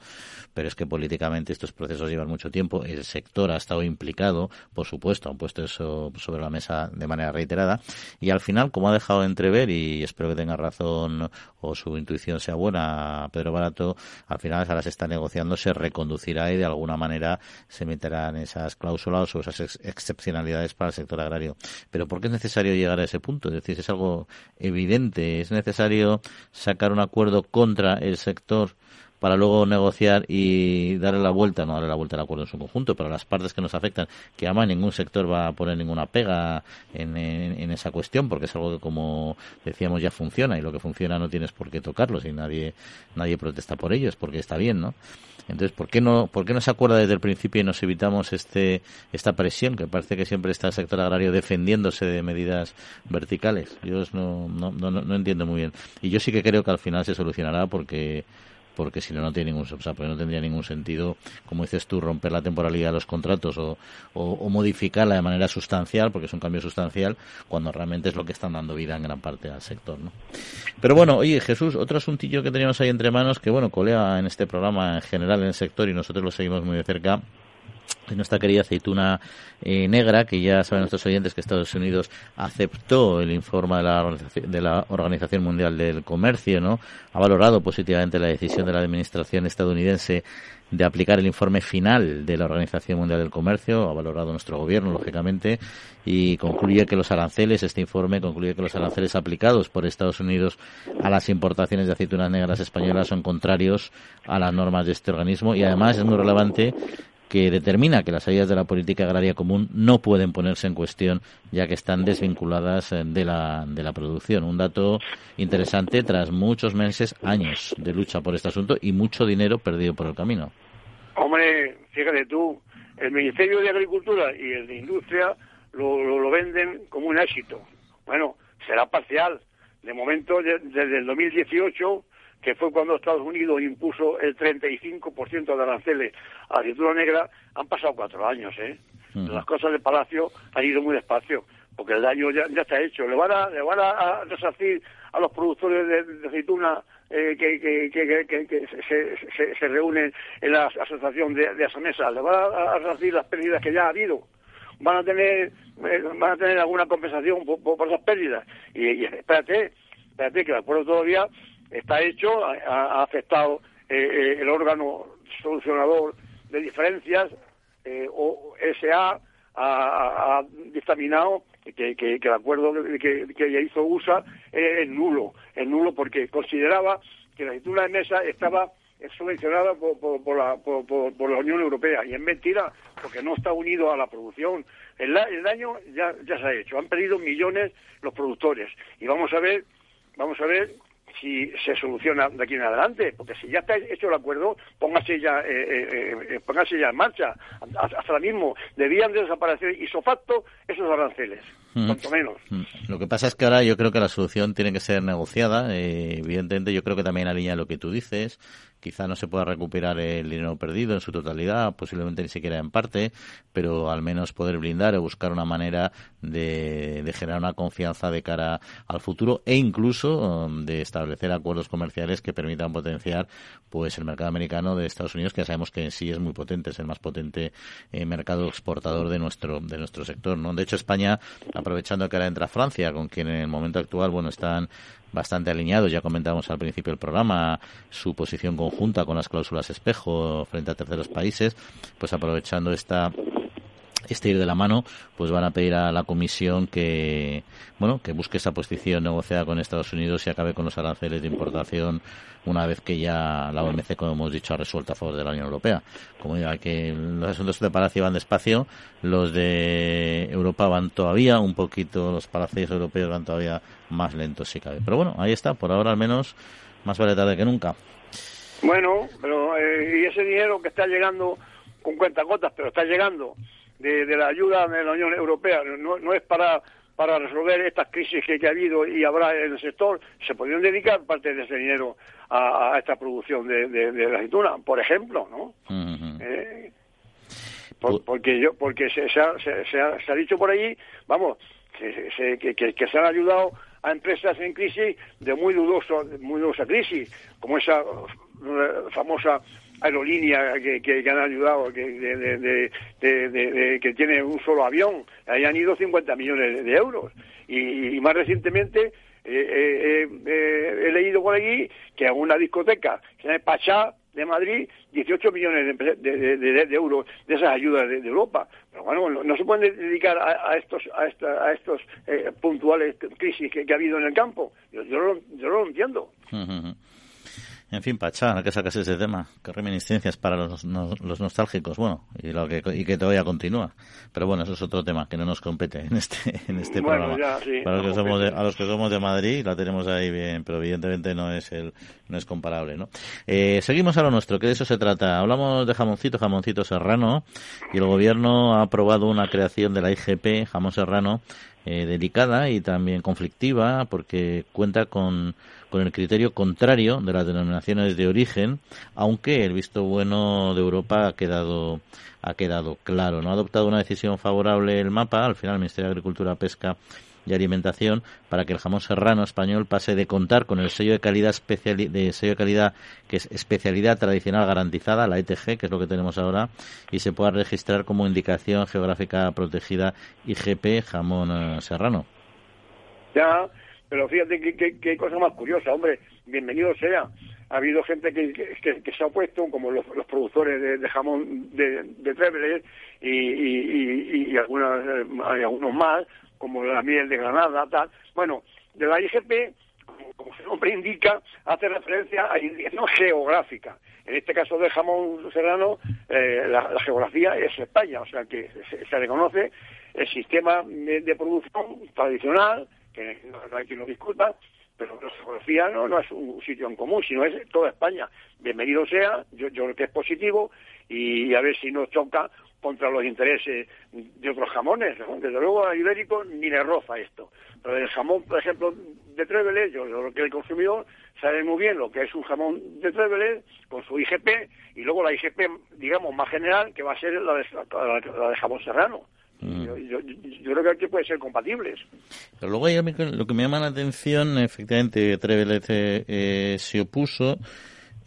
Pero es que políticamente estos procesos llevan mucho tiempo, el sector ha estado implicado, por supuesto, han puesto eso sobre la mesa de manera reiterada, y al final, como ha dejado de entrever, y espero que tenga razón o su intuición sea buena, Pedro Barato, al final ahora se está negociando, se reconducirá y de alguna manera se meterán esas cláusulas o esas excepcionalidades para el sector agrario. Pero ¿por qué es necesario llegar a ese punto? Es decir, es algo evidente. Es necesario sacar un acuerdo contra el sector para luego negociar y darle la vuelta, no darle la vuelta al acuerdo en su conjunto, pero las partes que nos afectan, que además ningún sector va a poner ninguna pega en, esa cuestión, porque es algo que como decíamos ya funciona y lo que funciona no tienes por qué tocarlo, si nadie, nadie protesta por ello, es porque está bien, ¿no? Entonces, ¿por qué no, por qué no se acuerda desde el principio y nos evitamos este, esta presión que parece que siempre está el sector agrario defendiéndose de medidas verticales? Yo no, no, no, no entiendo muy bien. Y yo sí que creo que al final se solucionará porque porque si no, no tiene ningún, o sea, no tendría ningún sentido, como dices tú, romper la temporalidad de los contratos o, o, modificarla de manera sustancial, porque es un cambio sustancial, cuando realmente es lo que están dando vida en gran parte al sector, ¿no? Pero bueno, oye, Jesús, otro asuntillo que teníamos ahí entre manos, que bueno, colea en este programa en general en el sector y nosotros lo seguimos muy de cerca, de nuestra querida aceituna eh, negra, que ya saben nuestros oyentes que Estados Unidos aceptó el informe de la, de la Organización Mundial del Comercio, ¿no? Ha valorado positivamente la decisión de la Administración estadounidense de aplicar el informe final de la Organización Mundial del Comercio, ha valorado nuestro gobierno, lógicamente, y concluye que los aranceles, este informe concluye que los aranceles aplicados por Estados Unidos a las importaciones de aceitunas negras españolas son contrarios a las normas de este organismo y además es muy relevante que determina que las salidas de la política agraria común no pueden ponerse en cuestión ya que están desvinculadas eh, de la, de la producción. Un dato interesante tras muchos meses, años de lucha por este asunto y mucho dinero perdido por el camino. Hombre, fíjate tú, el Ministerio de Agricultura y el de Industria lo, lo, venden como un éxito. Bueno, será parcial. De momento, desde el 2018 que fue cuando Estados Unidos impuso el 35% de aranceles a la cintura negra, han pasado cuatro años, ¿eh? Las cosas de Palacio han ido muy despacio, porque el daño ya, ya está hecho. Le van a, le van a, resarcir a los productores de, aceituna eh, que, que, que, que se, se, se, reúnen en la asociación de, de mesa, le van a, resarcir las pérdidas que ya ha habido van a tener eh, van a tener alguna compensación por, por, esas pérdidas y, y, espérate espérate que el acuerdo todavía está hecho, ha, afectado eh, eh, el órgano solucionador de diferencias, eh, o SA, ha, dictaminado que, el acuerdo que, que hizo USA es nulo, es nulo porque consideraba que la escritura de mesa estaba subvencionada por, por, la, por, la Unión Europea y es mentira porque no está unido a la producción. El, el daño ya, ya se ha hecho, han perdido millones los productores y vamos a ver, vamos a ver si se soluciona de aquí en adelante, porque si ya está hecho el acuerdo, póngase ya, eh, eh, eh, póngase ya en marcha. Hasta ahora mismo debían de desaparecer isofacto esos aranceles. cuanto menos. Lo que pasa es que ahora yo creo que la solución tiene que ser negociada. Eh, evidentemente, yo creo que también alinea lo que tú dices. Quizá no se pueda recuperar el dinero perdido en su totalidad, posiblemente ni siquiera en parte, pero al menos poder blindar o buscar una manera de, generar una confianza de cara al futuro e incluso um, de establecer acuerdos comerciales que permitan potenciar pues el mercado americano de Estados Unidos, que ya sabemos que en sí es muy potente, es el más potente eh, mercado exportador de nuestro de nuestro sector. ¿no? De hecho, España, aprovechando que ahora entra Francia, con quien en el momento actual bueno están bastante alineados. Ya comentamos al principio del programa su posición conjunta con las cláusulas espejo frente a terceros países, pues aprovechando esta este ir de la mano, pues van a pedir a la Comisión que, bueno, que busque esa posición negociada con Estados Unidos y acabe con los aranceles de importación una vez que ya la OMC, como hemos dicho, ha resuelto a favor de la Unión Europea. Como diga que los asuntos de Palacio van despacio, los de Europa van todavía un poquito, los palacios europeos van todavía más lentos si cabe. Pero bueno, ahí está, por ahora al menos, más vale tarde que nunca. Bueno, pero eh, y ese dinero que está llegando con cuentagotas, pero está llegando de, la ayuda de la Unión Europea. No, no es para para resolver estas crisis que, ha habido y habrá en el sector, se podrían dedicar parte de ese dinero a, esta producción de, de, la aceituna, por ejemplo, ¿no? Eh, porque yo, porque se, se, ha, se, ha, dicho por allí, vamos, que se, que, que, se han ayudado a empresas en crisis de muy dudoso, muy dudosa crisis, como esa eh, famosa aerolínea que, que, han ayudado, que, de, de, que tiene un solo avión, ahí han ido 50 millones de euros. Y, más recientemente eh, eh, eh, he leído por allí que a una discoteca, que llama Pachá, de Madrid 18 millones de, euros de esas ayudas de, Europa. Pero bueno, no, se pueden dedicar a, estos a, a estos puntuales crisis que, ha habido en el campo. Yo, yo, yo lo entiendo. En fin, Pachá, que sacas ese tema. Qué reminiscencias para los, los nostálgicos. Bueno, y, lo que, y que todavía continúa. Pero bueno, eso es otro tema que no nos compete en este, en este programa. para los que somos de, a los que somos de Madrid la tenemos ahí bien, pero evidentemente no es el, no es comparable, ¿no? Eh, seguimos a lo nuestro, que de eso se trata. Hablamos de jamoncito, jamoncito serrano, y el gobierno ha aprobado una creación de la IGP, jamón serrano, eh, delicada y también conflictiva porque cuenta con, con el criterio contrario de las denominaciones de origen, aunque el visto bueno de Europa ha quedado ha quedado claro. No ha adoptado una decisión favorable el mapa, al final el Ministerio de Agricultura, Pesca y alimentación para que el jamón serrano español pase de contar con el sello de calidad especial, de sello de calidad que es especialidad tradicional garantizada, la ETG, que es lo que tenemos ahora, y se pueda registrar como indicación geográfica protegida IGP jamón eh, serrano. Ya, pero fíjate qué cosa más curiosa, hombre, bienvenido sea ha habido gente que, se ha opuesto, como los, productores de, jamón de, de y, y, algunas, algunos más, como la miel de Granada, tal. Bueno, de la IGP, como su nombre indica, hace referencia a indicación geográfica. En este caso del jamón serrano, eh, la, geografía es España, o sea que se, reconoce el sistema de, producción tradicional, que no hay quien lo disculpa, pero la geografía no, no es un sitio en común, sino es toda España. Bienvenido sea, yo, creo que es positivo y a ver si nos choca contra los intereses de otros jamones. Desde luego a Ibérico ni le roza esto. Pero el jamón, por ejemplo, de Trevelet, yo creo que el consumidor sabe muy bien lo que es un jamón de Trevelet con su IGP y luego la IGP, digamos, más general, que va a ser la de, la de jamón serrano. Mm. Yo, creo que aquí puede ser compatibles. Pero luego lo que me llama la atención, efectivamente, Trevelet eh, se opuso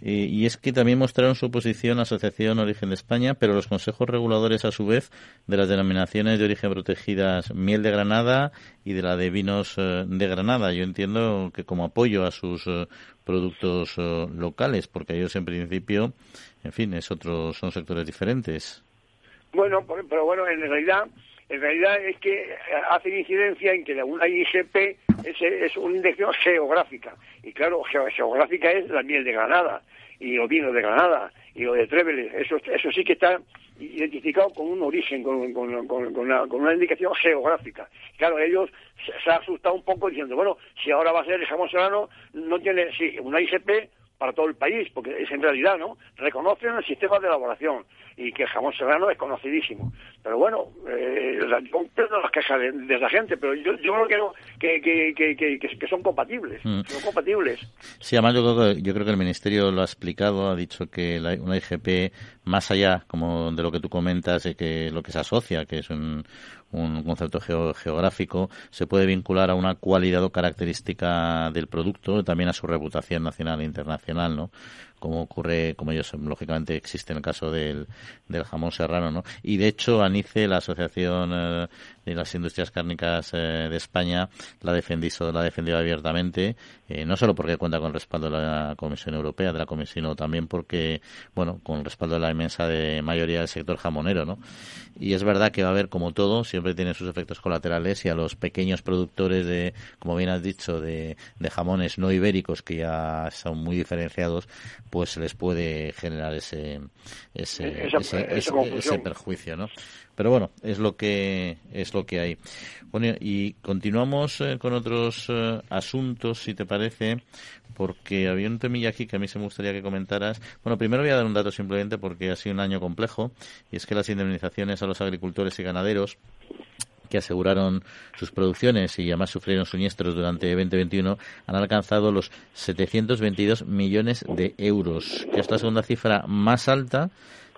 eh, y es que también mostraron su oposición a Asociación Origen de España, pero los consejos reguladores, a su vez, de las denominaciones de origen protegidas Miel de Granada y de la de Vinos eh, de Granada. Yo entiendo que como apoyo a sus eh, productos locales, porque ellos en principio, en fin, es otro, son sectores diferentes. Bueno, pero bueno, en realidad en realidad es que hacen incidencia en que una IGP es, es una indicación geográfica. Y claro, geográfica es la miel de Granada, y los vinos de Granada, y lo de Treveles. Eso, eso sí que está identificado con un origen, con, con, con, una, indicación geográfica. Claro, ellos se, han asustado un poco diciendo, bueno, si ahora va a ser el jamón serrano, no tiene, sí, una IGP para todo el país, porque es en realidad, ¿no? Reconocen el sistema de elaboración y que el jamón serrano es conocidísimo. Pero bueno, eh, yo las quejas de, la gente, pero yo, yo creo que, que, que, que, son compatibles. Mm. Son compatibles. Sí, además yo creo, que, yo creo que el Ministerio lo ha explicado, ha dicho que la, una IGP, más allá como de lo que tú comentas, de que lo que se asocia, que es un, un concepto geográfico, se puede vincular a una cualidad o característica del producto, también a su reputación nacional e internacional, ¿no? Como ocurre, como ellos lógicamente existe en el caso del, del jamón serrano, ¿no? Y de hecho, ANICE, la Asociación eh, de las Industrias Cárnicas eh, de España, la, defendió, la defendió abiertamente, eh, no solo porque cuenta con el respaldo de la Comisión Europea, de la Comisión, sino también porque, bueno, con el respaldo de la inmensa de mayoría del sector jamonero, ¿no? Y es verdad que va a haber, como todo, siempre tiene sus efectos colaterales y a los pequeños productores de, como bien has dicho, de, de jamones no ibéricos que ya son muy diferenciados, pues se les puede generar ese, ese, ese, perjuicio, ¿no? Pero bueno, es lo que es lo que hay. Bueno, y continuamos eh, con otros eh, asuntos, si te parece, porque había un temilla aquí que a mí se me gustaría que comentaras. Bueno, primero voy a dar un dato simplemente porque ha sido un año complejo y es que las indemnizaciones a los agricultores y ganaderos que aseguraron sus producciones y además sufrieron siniestros durante 2021 han alcanzado los 722 millones de euros, que es la segunda cifra más alta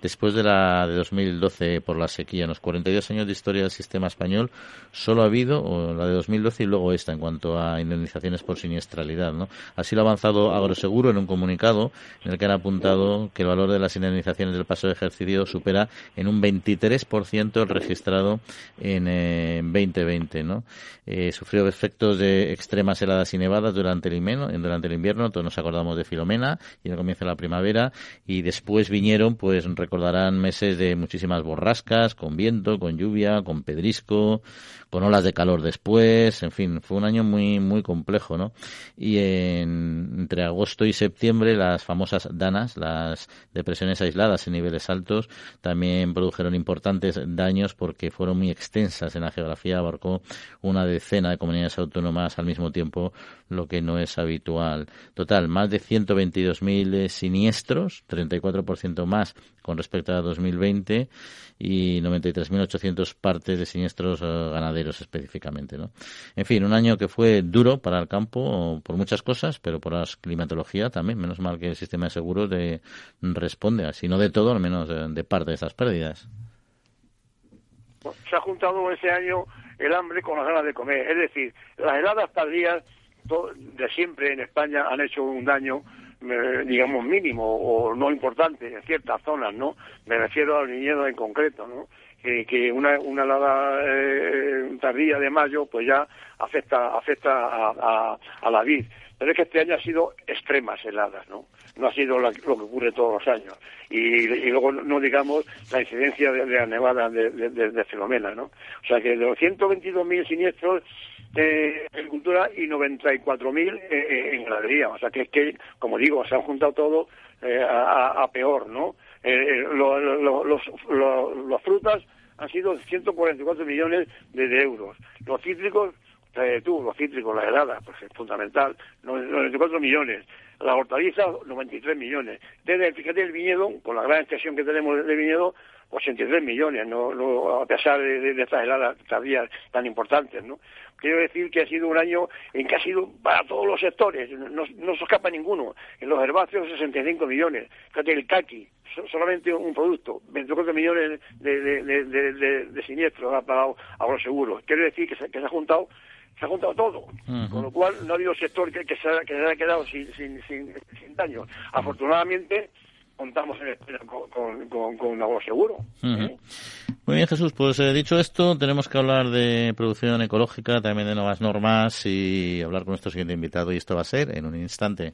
después de la de 2012 por la sequía. En los 42 años de historia del sistema español solo ha habido la de 2012 y luego esta en cuanto a indemnizaciones por siniestralidad. ¿no? Así lo ha avanzado Agroseguro en un comunicado en el que han apuntado que el valor de las indemnizaciones del paso de ejercicio supera en un 23% el registrado en 2020. ¿no? Eh, sufrió efectos de extremas heladas y nevadas durante el, invierno, durante el invierno. Todos nos acordamos de Filomena y el comienzo de la primavera y después vinieron pues recordarán meses de muchísimas borrascas, con viento, con lluvia, con pedrisco, con olas de calor después, en fin, fue un año muy muy complejo, ¿no? Y entre agosto y septiembre las famosas danas, las depresiones aisladas en niveles altos, también produjeron importantes daños porque fueron muy extensas en la geografía, abarcó una decena de comunidades autónomas al mismo tiempo, lo que no es habitual. Total, más de 122.000 siniestros, 34% más con respecto a 2020 y 93.800 partes de siniestros eh, ganaderos específicamente. ¿no? En fin, un año que fue duro para el campo por muchas cosas, pero por la climatología también. Menos mal que el sistema de seguros de, responde, si no de todo, al menos de, parte de esas pérdidas. Se ha juntado ese año el hambre con las ganas de comer. Es decir, las heladas tardías de siempre en España han hecho un daño eh, digamos, mínimo o no importante en ciertas zonas, ¿no? Me refiero al viñedo en concreto, ¿no? Que una, una helada eh, tardía de mayo pues ya afecta afecta a, a, la vid. Pero es que este año ha sido extremas heladas, ¿no? No ha sido lo que ocurre todos los años. Y, luego no digamos la incidencia de, la nevada de, de, ¿no? O sea que de los 122.000 siniestros de agricultura y 94.000 eh, eh, en ganadería. O sea que es que, como digo, se han juntado todo eh, a, peor, ¿no? Eh, los, frutas han sido 144 millones de, euros. Los cítricos, tú, los cítricos, la helada, pues es fundamental, 94 millones. La hortaliza, 93 millones. Desde, fíjate el viñedo, con la gran extensión que tenemos de viñedo, 83 millones, no, a pesar de, de, estas heladas tardías tan importantes, ¿no? Quiero decir que ha sido un año en que ha sido para todos los sectores, no, se escapa ninguno. En los herbáceos 65 millones, fíjate el caqui, solamente un producto, 24 millones de, de, de, de siniestros ha pagado a los seguros. Quiero decir que se, que se ha juntado se ha juntado todo, con lo cual no ha habido sector que, que, se, que se haya quedado sin, sin, sin, sin daño. Afortunadamente, contamos con, con, con, algo seguro. ¿eh? Muy bien, Jesús. Pues eh, dicho esto, tenemos que hablar de producción ecológica, también de nuevas normas y hablar con nuestro siguiente invitado. Y esto va a ser en un instante.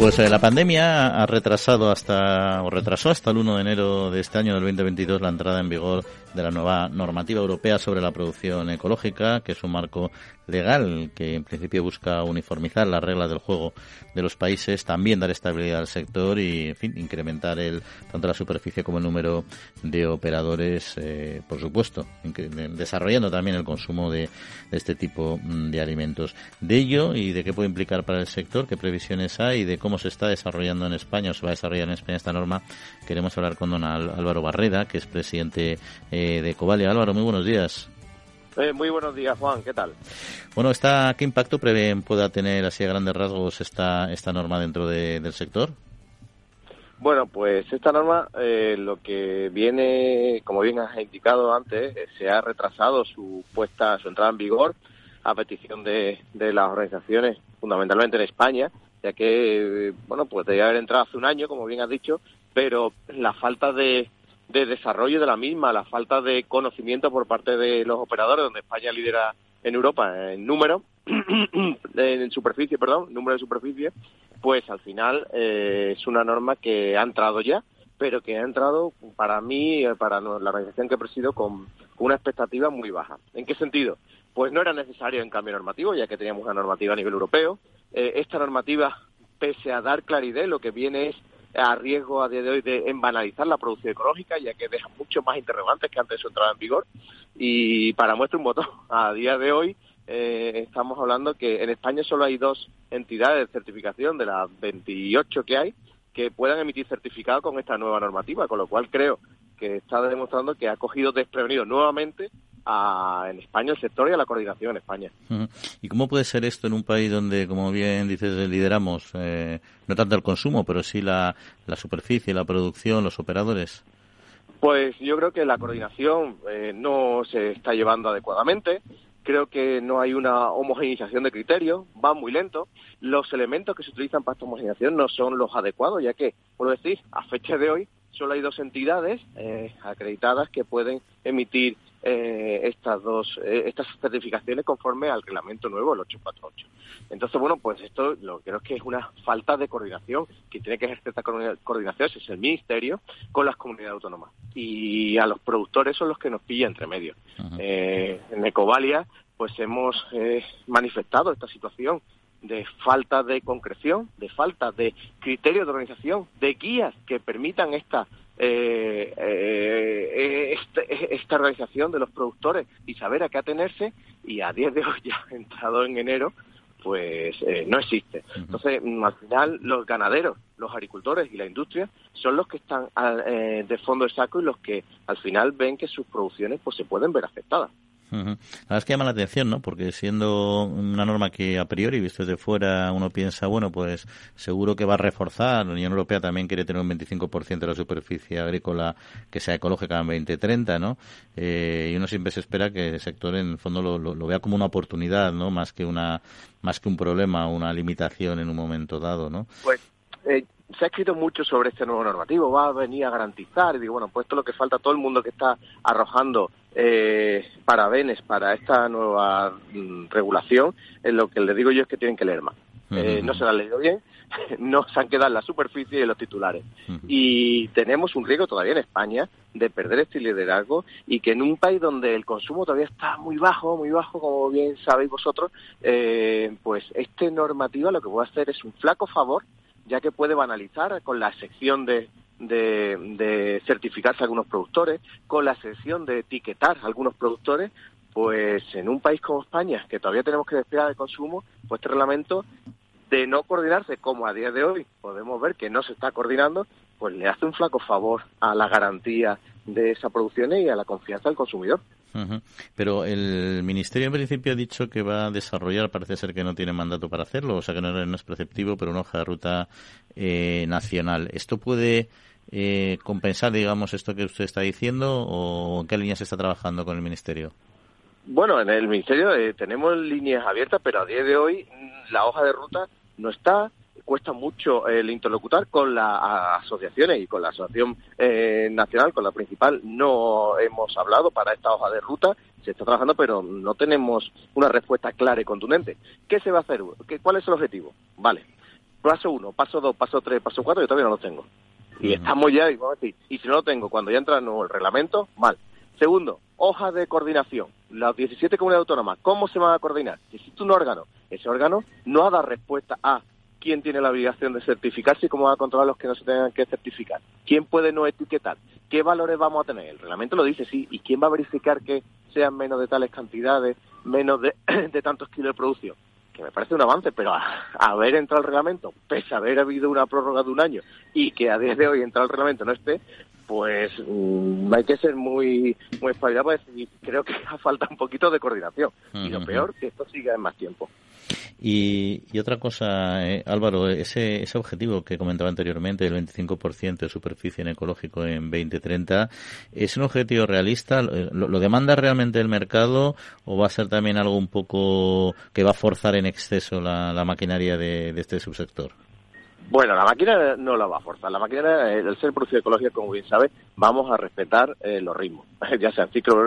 Pues eh, la pandemia ha retrasado hasta, o retrasó hasta el 1 de enero de este año del 2022 la entrada en vigor de la nueva normativa europea sobre la producción ecológica, que es un marco legal que en principio busca uniformizar las reglas del juego de los países, también dar estabilidad al sector y, en fin, incrementar el, tanto la superficie como el número de operadores, eh, por supuesto, desarrollando también el consumo de, este tipo mm, de alimentos. De ello y de qué puede implicar para el sector, qué previsiones hay y de cómo se está desarrollando en España o se va a desarrollar en España esta norma, queremos hablar con don Álvaro Barreda, que es presidente eh, de Covalia. Álvaro, muy buenos días. Eh, muy buenos días, Juan. ¿Qué tal? Bueno, está, ¿qué impacto prevén pueda tener así a grandes rasgos esta, esta norma dentro del sector? Bueno, pues esta norma, eh, lo que viene, como bien has indicado antes, eh, se ha retrasado su puesta, su entrada en vigor a petición de, de las organizaciones, fundamentalmente en España, ya que, bueno, pues debía haber entrado hace un año, como bien has dicho, pero la falta de, de desarrollo de la misma, la falta de conocimiento por parte de los operadores, donde España lidera en Europa en número, en superficie, perdón, número de superficie, pues al final eh, es una norma que ha entrado ya, pero que ha entrado para mí, eh, para la organización que presido, con, una expectativa muy baja. ¿En qué sentido? Pues no era necesario en cambio normativo, ya que teníamos una normativa a nivel europeo. Eh, esta normativa, pese a dar claridad, lo que viene es a riesgo a día de hoy de banalizar la producción ecológica, ya que deja mucho más interrogantes que antes de su entrada en vigor. Y para muestra un botón, a día de hoy eh, estamos hablando que en España solo hay dos entidades de certificación de las 28 que hay que puedan emitir certificado con esta nueva normativa, con lo cual creo que está demostrando que ha cogido desprevenido nuevamente en España el sector y a la coordinación en España. ¿Y cómo puede ser esto en un país donde, como bien dices, lideramos eh, no tanto el consumo, pero sí la, la superficie, la producción, los operadores? Pues yo creo que la coordinación eh, no se está llevando adecuadamente. Creo que no hay una homogeneización de criterios, va muy lento. Los elementos que se utilizan para esta homogeneización no son los adecuados, ya que, por decir, a fecha de hoy solo hay dos entidades eh, acreditadas que pueden emitir eh, estas dos eh, estas certificaciones conforme al reglamento nuevo el 848 entonces bueno pues esto lo que creo que es una falta de coordinación que tiene que ejercer esta coordinación ese es el ministerio con las comunidades autónomas. Y a los productores son los que nos pilla entre medio. Eh, en Ecovalia pues hemos manifestado esta situación de falta de concreción, de falta de criterios de organización, de guías que permitan esta eh, eh, este, esta organización de los productores y saber a qué atenerse y a 10 de hoy ya entrado en enero pues eh, no existe. Entonces, mm, al final, los ganaderos, los agricultores y la industria son los que están eh, de fondo de saco y los que al final ven que sus producciones pues se pueden ver afectadas. La verdad es que llama la atención, ¿no? Porque siendo una norma que a priori, visto desde fuera, uno piensa, bueno, pues seguro que va a reforzar. La Unión Europea también quiere tener un 25% de la superficie agrícola que sea ecológica en 2030, ¿no? Eh, y uno siempre se espera que el sector, en el fondo, lo, lo, vea como una oportunidad, ¿no? Más que una más que un problema una limitación en un momento dado, ¿no? Pues eh, se ha escrito mucho sobre este nuevo normativo, va a venir a garantizar, y digo, bueno, pues esto es lo que falta todo el mundo que está arrojando eh, parabenes para esta nueva mm, regulación, en lo que les digo yo es que tienen que leer más. Eh, no se la han leído bien, no se han quedado en la superficie de los titulares. Y tenemos un riesgo todavía en España de perder este liderazgo y que en un país donde el consumo todavía está muy bajo, muy bajo, como bien sabéis vosotros, eh, pues esta normativa lo que puede hacer es un flaco favor ya que puede banalizar con la sección de, de, certificarse algunos productores, con la sección de etiquetar a algunos productores, pues en un país como España, que todavía tenemos que despegar el consumo, pues este reglamento de no coordinarse, como a día de hoy podemos ver que no se está coordinando, pues le hace un flaco favor a la garantía de esa producción y a la confianza del consumidor. Pero el Ministerio en principio ha dicho que va a desarrollar, parece ser que no tiene mandato para hacerlo, o sea que no, es preceptivo, pero una hoja de ruta eh, nacional. ¿Esto puede eh, compensar, digamos, esto que usted está diciendo o en qué línea se está trabajando con el Ministerio? Bueno, en el Ministerio eh, tenemos líneas abiertas, pero a día de hoy la hoja de ruta no está, cuesta mucho el interlocutar con las asociaciones y con la asociación eh, nacional, con la principal, no hemos hablado para esta hoja de ruta, se está trabajando, pero no tenemos una respuesta clara y contundente. ¿Qué se va a hacer? ¿Qué, ¿Cuál es el objetivo? Vale, paso uno, paso dos, paso tres, paso cuatro, yo todavía no lo tengo. Y estamos ya, y, y si no lo tengo, cuando ya entra el nuevo reglamento, mal. Segundo, hoja de coordinación. Las 17 comunidades autónomas, ¿cómo se van a coordinar? Existe un órgano. Ese órgano no ha dado respuesta a quién tiene la obligación de certificarse y cómo va a controlar los que no se tengan que certificar. ¿Quién puede no etiquetar? ¿Qué valores vamos a tener? El reglamento lo dice, sí. ¿Y quién va a verificar que sean menos de tales cantidades, menos de, tantos kilos de producción? Que me parece un avance, pero a, haber entrado el reglamento, pese a haber habido una prórroga de un año y que a día de hoy entrar el reglamento no esté, pues mm, hay que ser muy muy espabilado para decir, creo que falta un poquito de coordinación. Y lo peor, que esto siga en más tiempo. Y, otra cosa, eh, Álvaro, ese, ese objetivo que comentaba anteriormente, del 25% de superficie en ecológico en 2030, ¿es un objetivo realista? ¿Lo, demanda realmente el mercado o va a ser también algo un poco que va a forzar en exceso la, la maquinaria de este subsector? Bueno, la máquina no la va a forzar. La máquina, el ser producido ecológico, como bien sabe, vamos a respetar eh, los ritmos, ya sean ciclo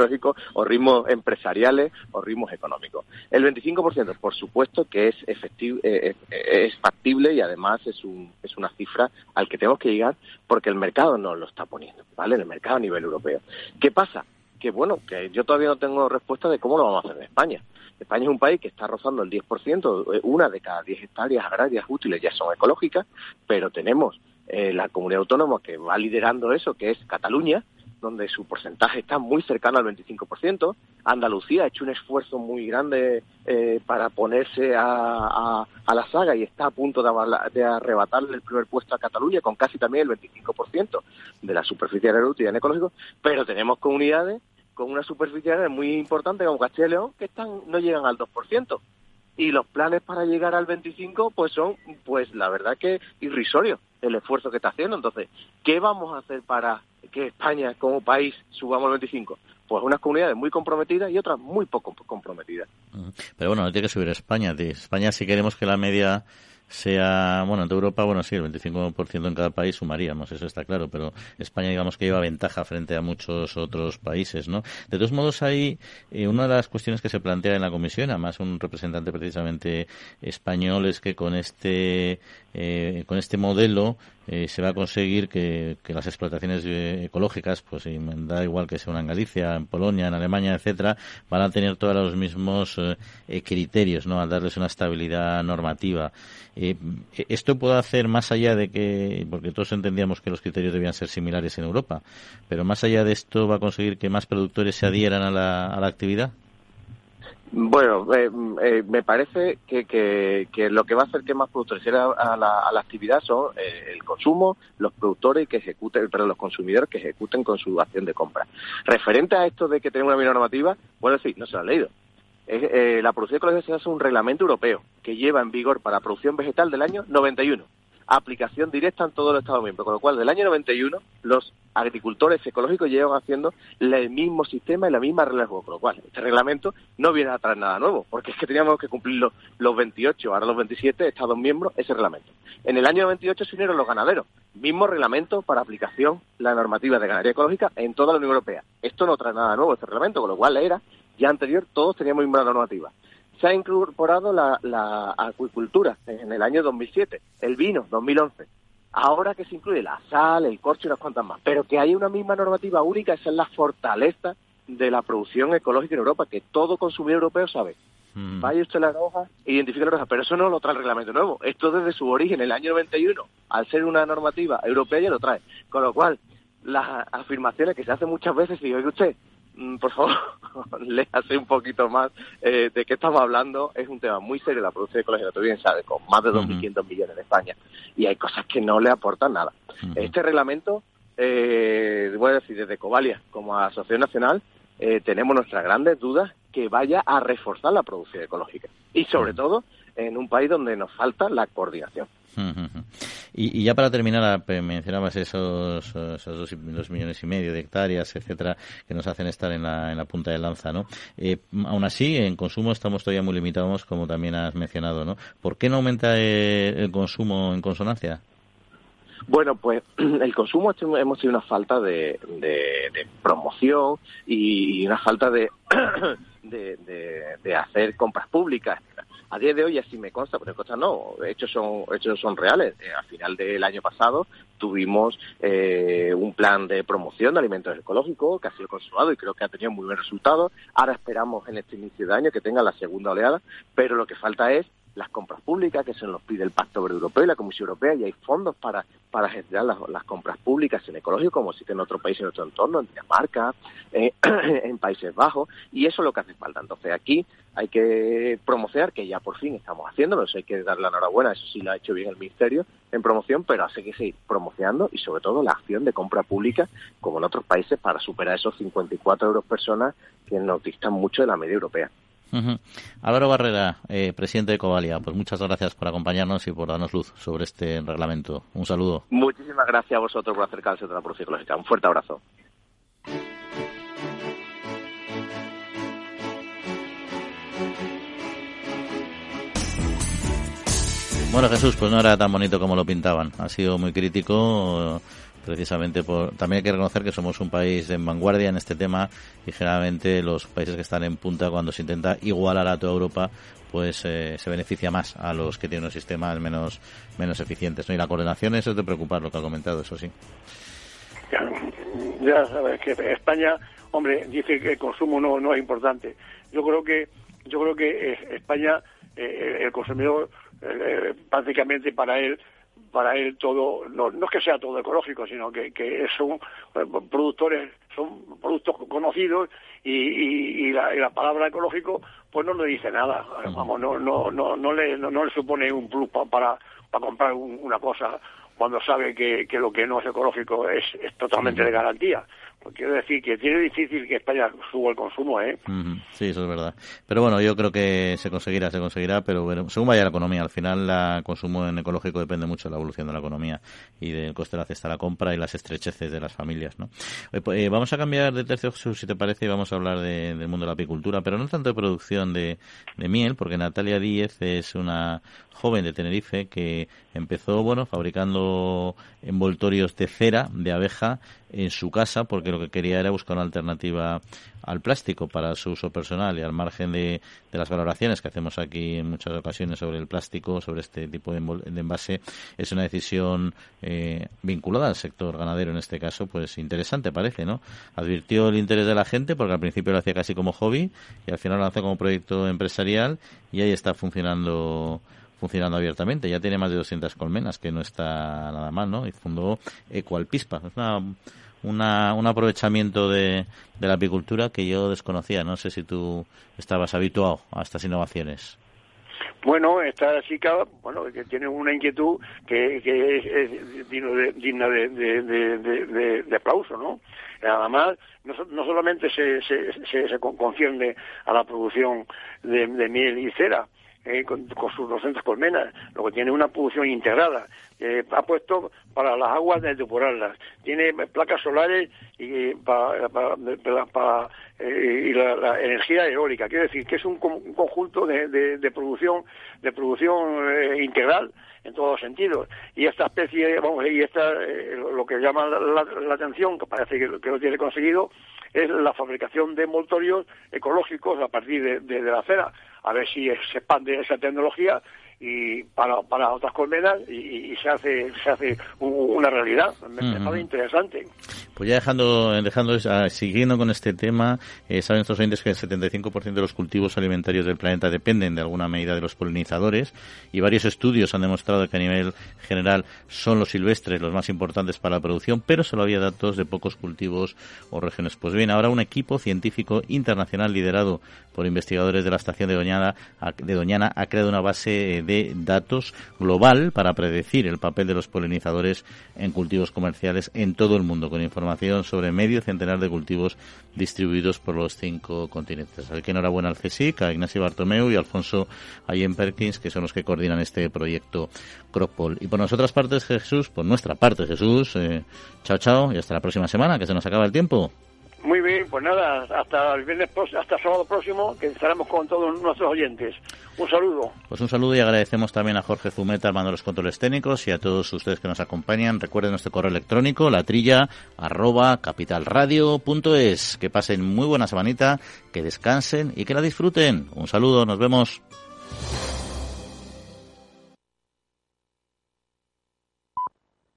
o ritmos empresariales o ritmos económicos. El 25%, por supuesto, que es efectivo, eh, eh, es factible y además es, un, es una cifra al que tenemos que llegar porque el mercado nos lo está poniendo, ¿vale? El mercado a nivel europeo. ¿Qué pasa? Que bueno, que yo todavía no tengo respuesta de cómo lo vamos a hacer en España. España es un país que está rozando el 10%, eh, una de cada 10 hectáreas agrarias útiles ya son ecológicas, pero tenemos eh, la comunidad autónoma que va liderando eso, que es Cataluña, donde su porcentaje está muy cercano al 25%. Andalucía ha hecho un esfuerzo muy grande eh, para ponerse a, la saga y está a punto de, de, arrebatarle el primer puesto a Cataluña con casi también el 25% de la superficie agraria en ecológico, pero tenemos comunidades con una superficie muy importante como Castilla y León que están no llegan al 2%. Y los planes para llegar al 25 pues son pues la verdad que irrisorios el esfuerzo que está haciendo. Entonces, ¿qué vamos a hacer para que España como país subamos al 25? Pues unas comunidades muy comprometidas y otras muy poco comprometidas. Pero bueno, no tiene que subir España. De España si queremos que la media sea, bueno, en Europa, bueno, sí, el 25% en cada país sumaríamos, eso está claro, pero España, digamos que lleva ventaja frente a muchos otros países, ¿no? De todos modos, hay eh, una de las cuestiones que se plantea en la comisión, además un representante precisamente español, es que con este, eh, con este modelo eh, se va a conseguir que, las explotaciones ecológicas, pues da igual que sea una en Galicia, en Polonia, en Alemania, etcétera, van a tener todos los mismos criterios, ¿no? Al darles una estabilidad normativa. Eh, esto puede hacer más allá de que, porque todos entendíamos que los criterios debían ser similares en Europa, pero más allá de esto va a conseguir que más productores se adhieran a la, a la actividad. Bueno, eh, eh, me parece que, que, lo que va a hacer que más productores a la, a la actividad son el consumo, los productores que ejecuten, pero los consumidores que ejecuten con su acción de compra. Referente a esto de que tenemos una normativa, bueno, sí, no se lo ha leído. Eh, la producción ecológica se hace un reglamento europeo que lleva en vigor para producción vegetal del año 91. Aplicación directa en todos los Estados miembros, con lo cual del año 91 los agricultores ecológicos llevan haciendo el mismo sistema y la misma regla de juego, con lo cual este reglamento no viene a traer nada nuevo, porque es que teníamos que cumplir los, los 28, ahora los 27 Estados miembros ese reglamento. En el año 98 se unieron los ganaderos, mismo reglamento para aplicación la normativa de ganadería ecológica en toda la Unión Europea. Esto no trae nada nuevo este reglamento, con lo cual era ya anterior todos teníamos misma normativa. Se ha incorporado la, acuicultura en el año 2007, el vino 2011. Ahora que se incluye la sal, el corcho y unas cuantas más. Pero que haya una misma normativa única, esa es la fortaleza de la producción ecológica en Europa, que todo consumidor europeo sabe. Mm. Vaya usted la roja, identifique la roja, pero eso no lo trae el reglamento nuevo. Esto desde su origen, el año 91, al ser una normativa europea, ya lo trae. Con lo cual, las afirmaciones que se hacen muchas veces, y oye usted, por favor, léase un poquito más eh, de qué estamos hablando. Es un tema muy serio la producción de colegio, tú bien sabes, con más de 2.500 millones en España. Y hay cosas que no le aportan nada. Este reglamento, eh, voy a decir, desde Covalia como Asociación Nacional, eh, tenemos nuestras grandes dudas que vaya a reforzar la producción ecológica. Y sobre todo en un país donde nos falta la coordinación. Y, ya para terminar, mencionabas esos, dos, millones y medio de hectáreas, etcétera, que nos hacen estar en la, en la punta de lanza, ¿no? Eh, aún así, en consumo estamos todavía muy limitados, como también has mencionado, ¿no? ¿Por qué no aumenta el consumo en consonancia? Bueno, pues el consumo hemos tenido una falta de, promoción y una falta de, de, hacer compras públicas. A día de hoy así me consta, pero me no, hechos son, hechos son reales. Eh, al final del año pasado tuvimos eh, un plan de promoción de alimentos ecológicos que ha sido consumado y creo que ha tenido muy buen resultado. Ahora esperamos en este inicio de año que tenga la segunda oleada, pero lo que falta es las compras públicas, que se nos pide el Pacto Verde Europeo y la Comisión Europea, y hay fondos para, para gestionar las, compras públicas en ecológico, como existe en otro país en nuestro entorno, en Dinamarca, eh, en Países Bajos, y eso es lo que hace falta. Entonces aquí hay que promocionar, que ya por fin estamos haciéndolo, eso hay que darle la enhorabuena, eso sí lo ha hecho bien el Ministerio en promoción, pero hace que seguir promocionando y sobre todo la acción de compra pública, como en otros países, para superar esos 54 euros personas que nos distan mucho de la media europea. Álvaro Barrera, eh, presidente de Covalia, pues muchas gracias por acompañarnos y por darnos luz sobre este reglamento. Un saludo. Muchísimas gracias a vosotros por acercarse a la producción ecológica. Un fuerte abrazo. Bueno, Jesús, pues no era tan bonito como lo pintaban. Ha sido muy crítico precisamente por también hay que reconocer que somos un país en vanguardia en este tema y generalmente los países que están en punta cuando se intenta igualar a toda Europa pues eh, se beneficia más a los que tienen unos sistemas menos menos eficientes ¿no? y la coordinación eso es de preocupar lo que ha comentado eso sí ya, sabes que España hombre dice que el consumo no no es importante yo creo que yo creo que eh, España eh, el consumidor prácticamente para él para él todo, no, no es que sea todo ecológico, sino que, que son eh, productores, son productos conocidos y, y, la, la, palabra ecológico pues no le dice nada, vamos, no, no, no, no, le, no, le supone un plus para, para comprar una cosa cuando sabe que, que, lo que no es ecológico es, es totalmente de garantía. Pues quiero decir que tiene difícil que España suba el consumo, ¿eh? Sí, eso es verdad. Pero bueno, yo creo que se conseguirá, se conseguirá, pero bueno, según vaya la economía, al final el consumo en ecológico depende mucho de la evolución de la economía y del coste de la cesta de la compra y las estrecheces de las familias, ¿no? Pues, eh, vamos a cambiar de tercio, si te parece, y vamos a hablar del mundo de la apicultura, pero no tanto de producción de, de miel, porque Natalia Díez es una joven de Tenerife que empezó, bueno, fabricando envoltorios de cera de abeja en su casa porque lo que quería era buscar una alternativa al plástico para su uso personal y al margen de, las valoraciones que hacemos aquí en muchas ocasiones sobre el plástico, sobre este tipo de, envase, es una decisión eh, vinculada al sector ganadero en este caso, pues interesante parece, ¿no? Advirtió el interés de la gente porque al principio lo hacía casi como hobby y al final lo hace como proyecto empresarial y ahí está funcionando funcionando abiertamente. Ya tiene más de 200 colmenas, que no está nada mal, ¿no? Y fundó Ecoalpispa. Es una una, un aprovechamiento de, de la apicultura que yo desconocía. No sé si tú estabas habituado a estas innovaciones. Bueno, esta chica, bueno, que tiene una inquietud que, que es, digna de, de, de, aplauso, ¿no? Además, no, no solamente se, se, se, se, concierne a la producción de, miel y cera, eh, con, sus 200 colmenas, lo que tiene una producción integrada. Eh, ha puesto para las aguas de depurarlas, tiene placas solares y para, para, eh, y la, energía eólica. Quiero decir que es un, conjunto de, de, producción de producción integral en todos los sentidos. Y esta especie, vamos, y esta, lo que llama la, atención, que parece que, lo tiene conseguido, es la fabricación de envoltorios ecológicos a partir de la cera. A ver si se expande esa tecnología y para, para otras colmenas y, se hace se hace una realidad. Me, parece interesante. Pues ya dejando, dejando ah, siguiendo con este tema, eh, saben nuestros oyentes que el 75% de los cultivos alimentarios del planeta dependen de alguna medida de los polinizadores y varios estudios han demostrado que a nivel general son los silvestres los más importantes para la producción, pero solo había datos de pocos cultivos o regiones. Pues bien, ahora un equipo científico internacional liderado por investigadores de la estación de Doñana, de Doñana ha creado una base de datos global para predecir el papel de los polinizadores en cultivos comerciales en todo el mundo, con información sobre medio centenar de cultivos distribuidos por los cinco continentes. Así que enhorabuena al CSIC, a Ignacio Bartomeu y Alfonso Allen Perkins, que son los que coordinan este proyecto Cropol. Y por nosotras partes, Jesús, por nuestra parte, Jesús, eh, chao, chao, y hasta la próxima semana, que se nos acaba el tiempo. Muy bien, pues nada, hasta el viernes, hasta sábado próximo, que estaremos con todos nuestros oyentes. Un saludo. Pues un saludo y agradecemos también a Jorge Zumeta, armando los controles técnicos, y a todos ustedes que nos acompañan. Recuerden nuestro correo electrónico, latrilla, arroba, capitalradio.es. Que pasen muy buena semanita, que descansen y que la disfruten. Un saludo, nos vemos.